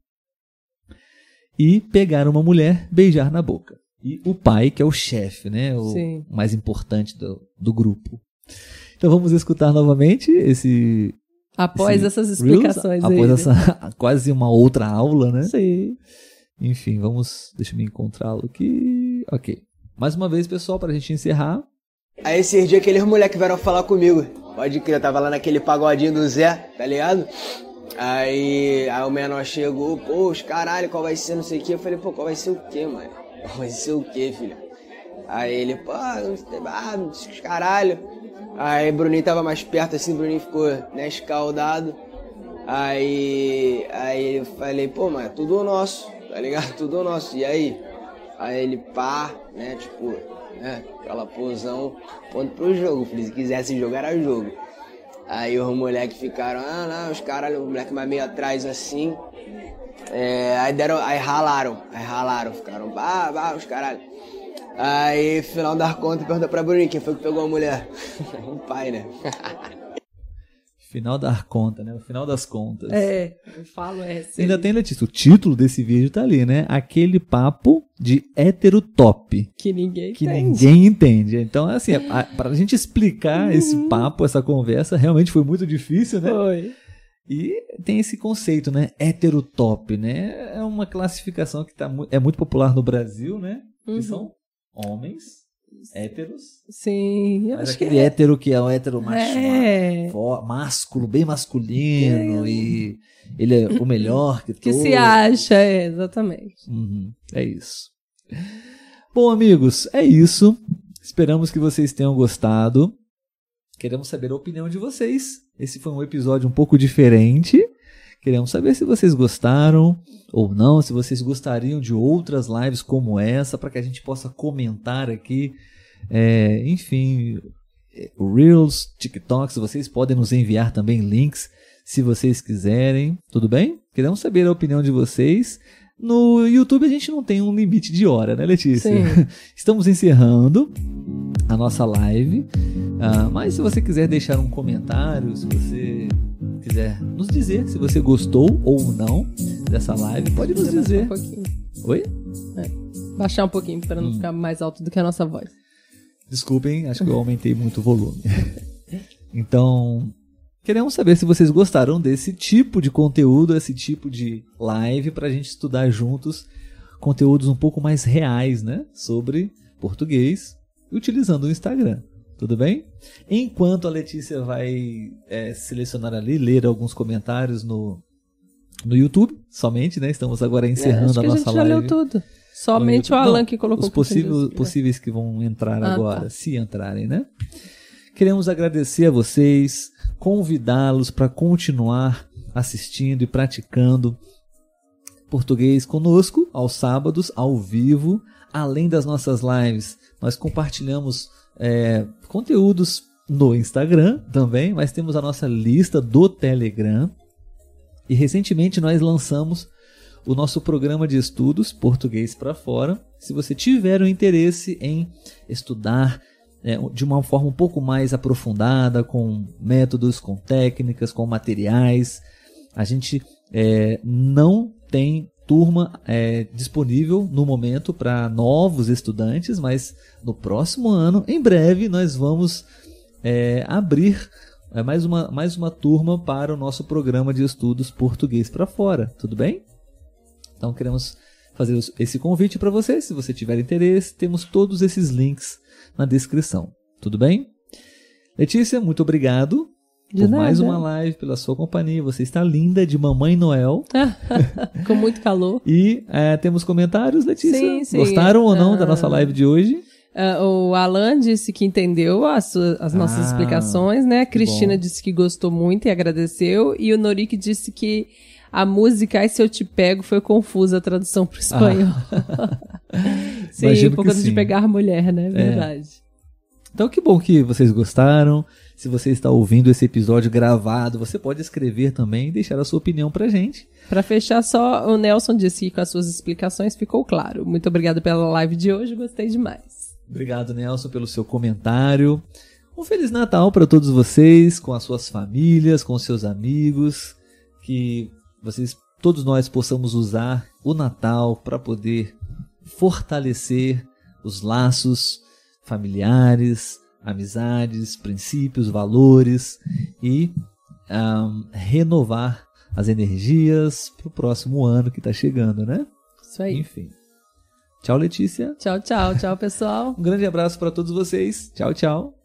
E pegar uma mulher, beijar na boca. E o pai, que é o chefe, né, o Sim. mais importante do, do grupo. Então vamos escutar novamente esse Após esse essas Reels, explicações aí. após essa [laughs] quase uma outra aula, né? Sim. Enfim, vamos. Deixa eu me encontrá-lo aqui. Ok. Mais uma vez, pessoal, pra gente encerrar. Aí esses dias aqueles moleques vieram falar comigo. Pode crer, eu tava lá naquele pagodinho do Zé, tá ligado? Aí, aí o menor chegou, pô, os caralho, qual vai ser, não sei o que. Eu falei, pô, qual vai ser o quê, mano? [laughs] Qual vai ser o quê, filho? Aí ele, pô, não sei, ah, os caralho. Aí Bruninho tava mais perto assim, Bruninho ficou, né, escaldado. Aí, aí eu falei, pô, mas é tudo nosso, tá ligado? [laughs] Tudo nosso. E aí? Aí ele, pá, né, tipo, né, aquela posão, ponto pro jogo. Falei, se quisesse jogar, era jogo. Aí os moleques ficaram, ah, não, os caralho, o moleque mais meio atrás assim. É, aí deram, aí ralaram, aí ralaram, ficaram, bah, bah, os caralho. Aí, final da conta, pergunta pra Bruninho, quem foi que pegou a mulher? o [laughs] pai, né? [laughs] Final dar conta, né? O final das contas. É, eu falo essa. Ainda tem, Letícia, o título desse vídeo tá ali, né? Aquele papo de hétero top. Que ninguém Que entende. ninguém entende. Então, assim, a, pra gente explicar esse Uhum. papo, essa conversa, realmente foi muito difícil, né? Foi. E tem esse conceito, né? Hétero top, né? É uma classificação que tá, mu- é muito popular no Brasil, né? Uhum. Que são homens héteros. Sim, eu Mas acho que aquele hétero que é o hétero macho, É. másculo, bem masculino e ele é o melhor que, que se acha, é, exatamente. Uhum, é isso. Bom, amigos, é isso. Esperamos que vocês tenham gostado. Queremos saber a opinião de vocês. Esse foi um episódio um pouco diferente. Queremos saber se vocês gostaram ou não, se vocês gostariam de outras lives como essa, para que a gente possa comentar aqui. É, enfim, é, Reels, TikToks, vocês podem nos enviar também links se vocês quiserem. Tudo bem? Queremos saber a opinião de vocês. No YouTube a gente não tem um limite de hora, né, Letícia? Sim. [laughs] Estamos encerrando a nossa live. Ah, mas se você quiser deixar um comentário, se você quiser nos dizer se você gostou ou não dessa live, pode nos dizer. Um pouquinho. Oi? Baixar um pouquinho para Hum. não ficar mais alto do que a nossa voz. Desculpem, acho que eu aumentei muito o volume. [laughs] Então, queremos saber se vocês gostaram desse tipo de conteúdo, esse tipo de live para a gente estudar juntos conteúdos um pouco mais reais, né, sobre português, utilizando o Instagram. Tudo bem? Enquanto a Letícia vai é, selecionar ali, ler alguns comentários no, no YouTube, somente, né? Estamos agora encerrando É, a que a nossa gente já live. leu tudo. Somente o. Alan Não, que colocou os possíveis, entendido. possíveis que vão entrar Ah, agora, tá. se entrarem, né? Queremos agradecer a vocês, convidá-los para continuar assistindo e praticando português conosco aos sábados, ao vivo, além das nossas lives. Nós compartilhamos é, conteúdos no Instagram também, mas temos a nossa lista do Telegram. E recentemente nós lançamos o nosso programa de estudos Português para Fora. Se você tiver o interesse em estudar é, de uma forma um pouco mais aprofundada, com métodos, com técnicas, com materiais, a gente é, não tem turma é, disponível no momento para novos estudantes, mas no próximo ano, em breve, nós vamos é, abrir é, mais, uma, mais uma turma para o nosso programa de estudos português para fora, tudo bem? Então queremos fazer esse convite para você, se você tiver interesse, temos todos esses links na descrição, tudo bem? Letícia, muito obrigado De por mais nada. uma live, pela sua companhia. Você está linda de Mamãe Noel. [laughs] Com muito calor. E é, temos comentários, Letícia? Sim, sim. Gostaram ou não da Ah. nossa live de hoje? Ah, o Alan disse que entendeu as, as nossas Ah, explicações, né? A Cristina bom. disse que gostou muito e agradeceu. E o Norik disse que a música Ai Se Eu Te Pego foi confusa a tradução para o espanhol. [laughs] sim, Ah. Imagino por causa de sim. pegar mulher, né? Verdade. Então que bom que vocês gostaram. Se você está ouvindo esse episódio gravado, você pode escrever também e deixar a sua opinião pra gente. Para fechar só, o Nelson disse que com as suas explicações ficou claro. Muito obrigado pela live de hoje, gostei demais. Obrigado, Nelson, pelo seu comentário. Um Feliz Natal para todos vocês, com as suas famílias, com os seus amigos. Que vocês, todos nós, possamos usar o Natal para poder fortalecer os laços familiares, amizades, princípios, valores e ahn, renovar as energias para o próximo ano que está chegando, né? Isso aí. Enfim. Tchau, Letícia. Tchau, tchau. Tchau, pessoal. Um grande abraço para todos vocês. Tchau, tchau.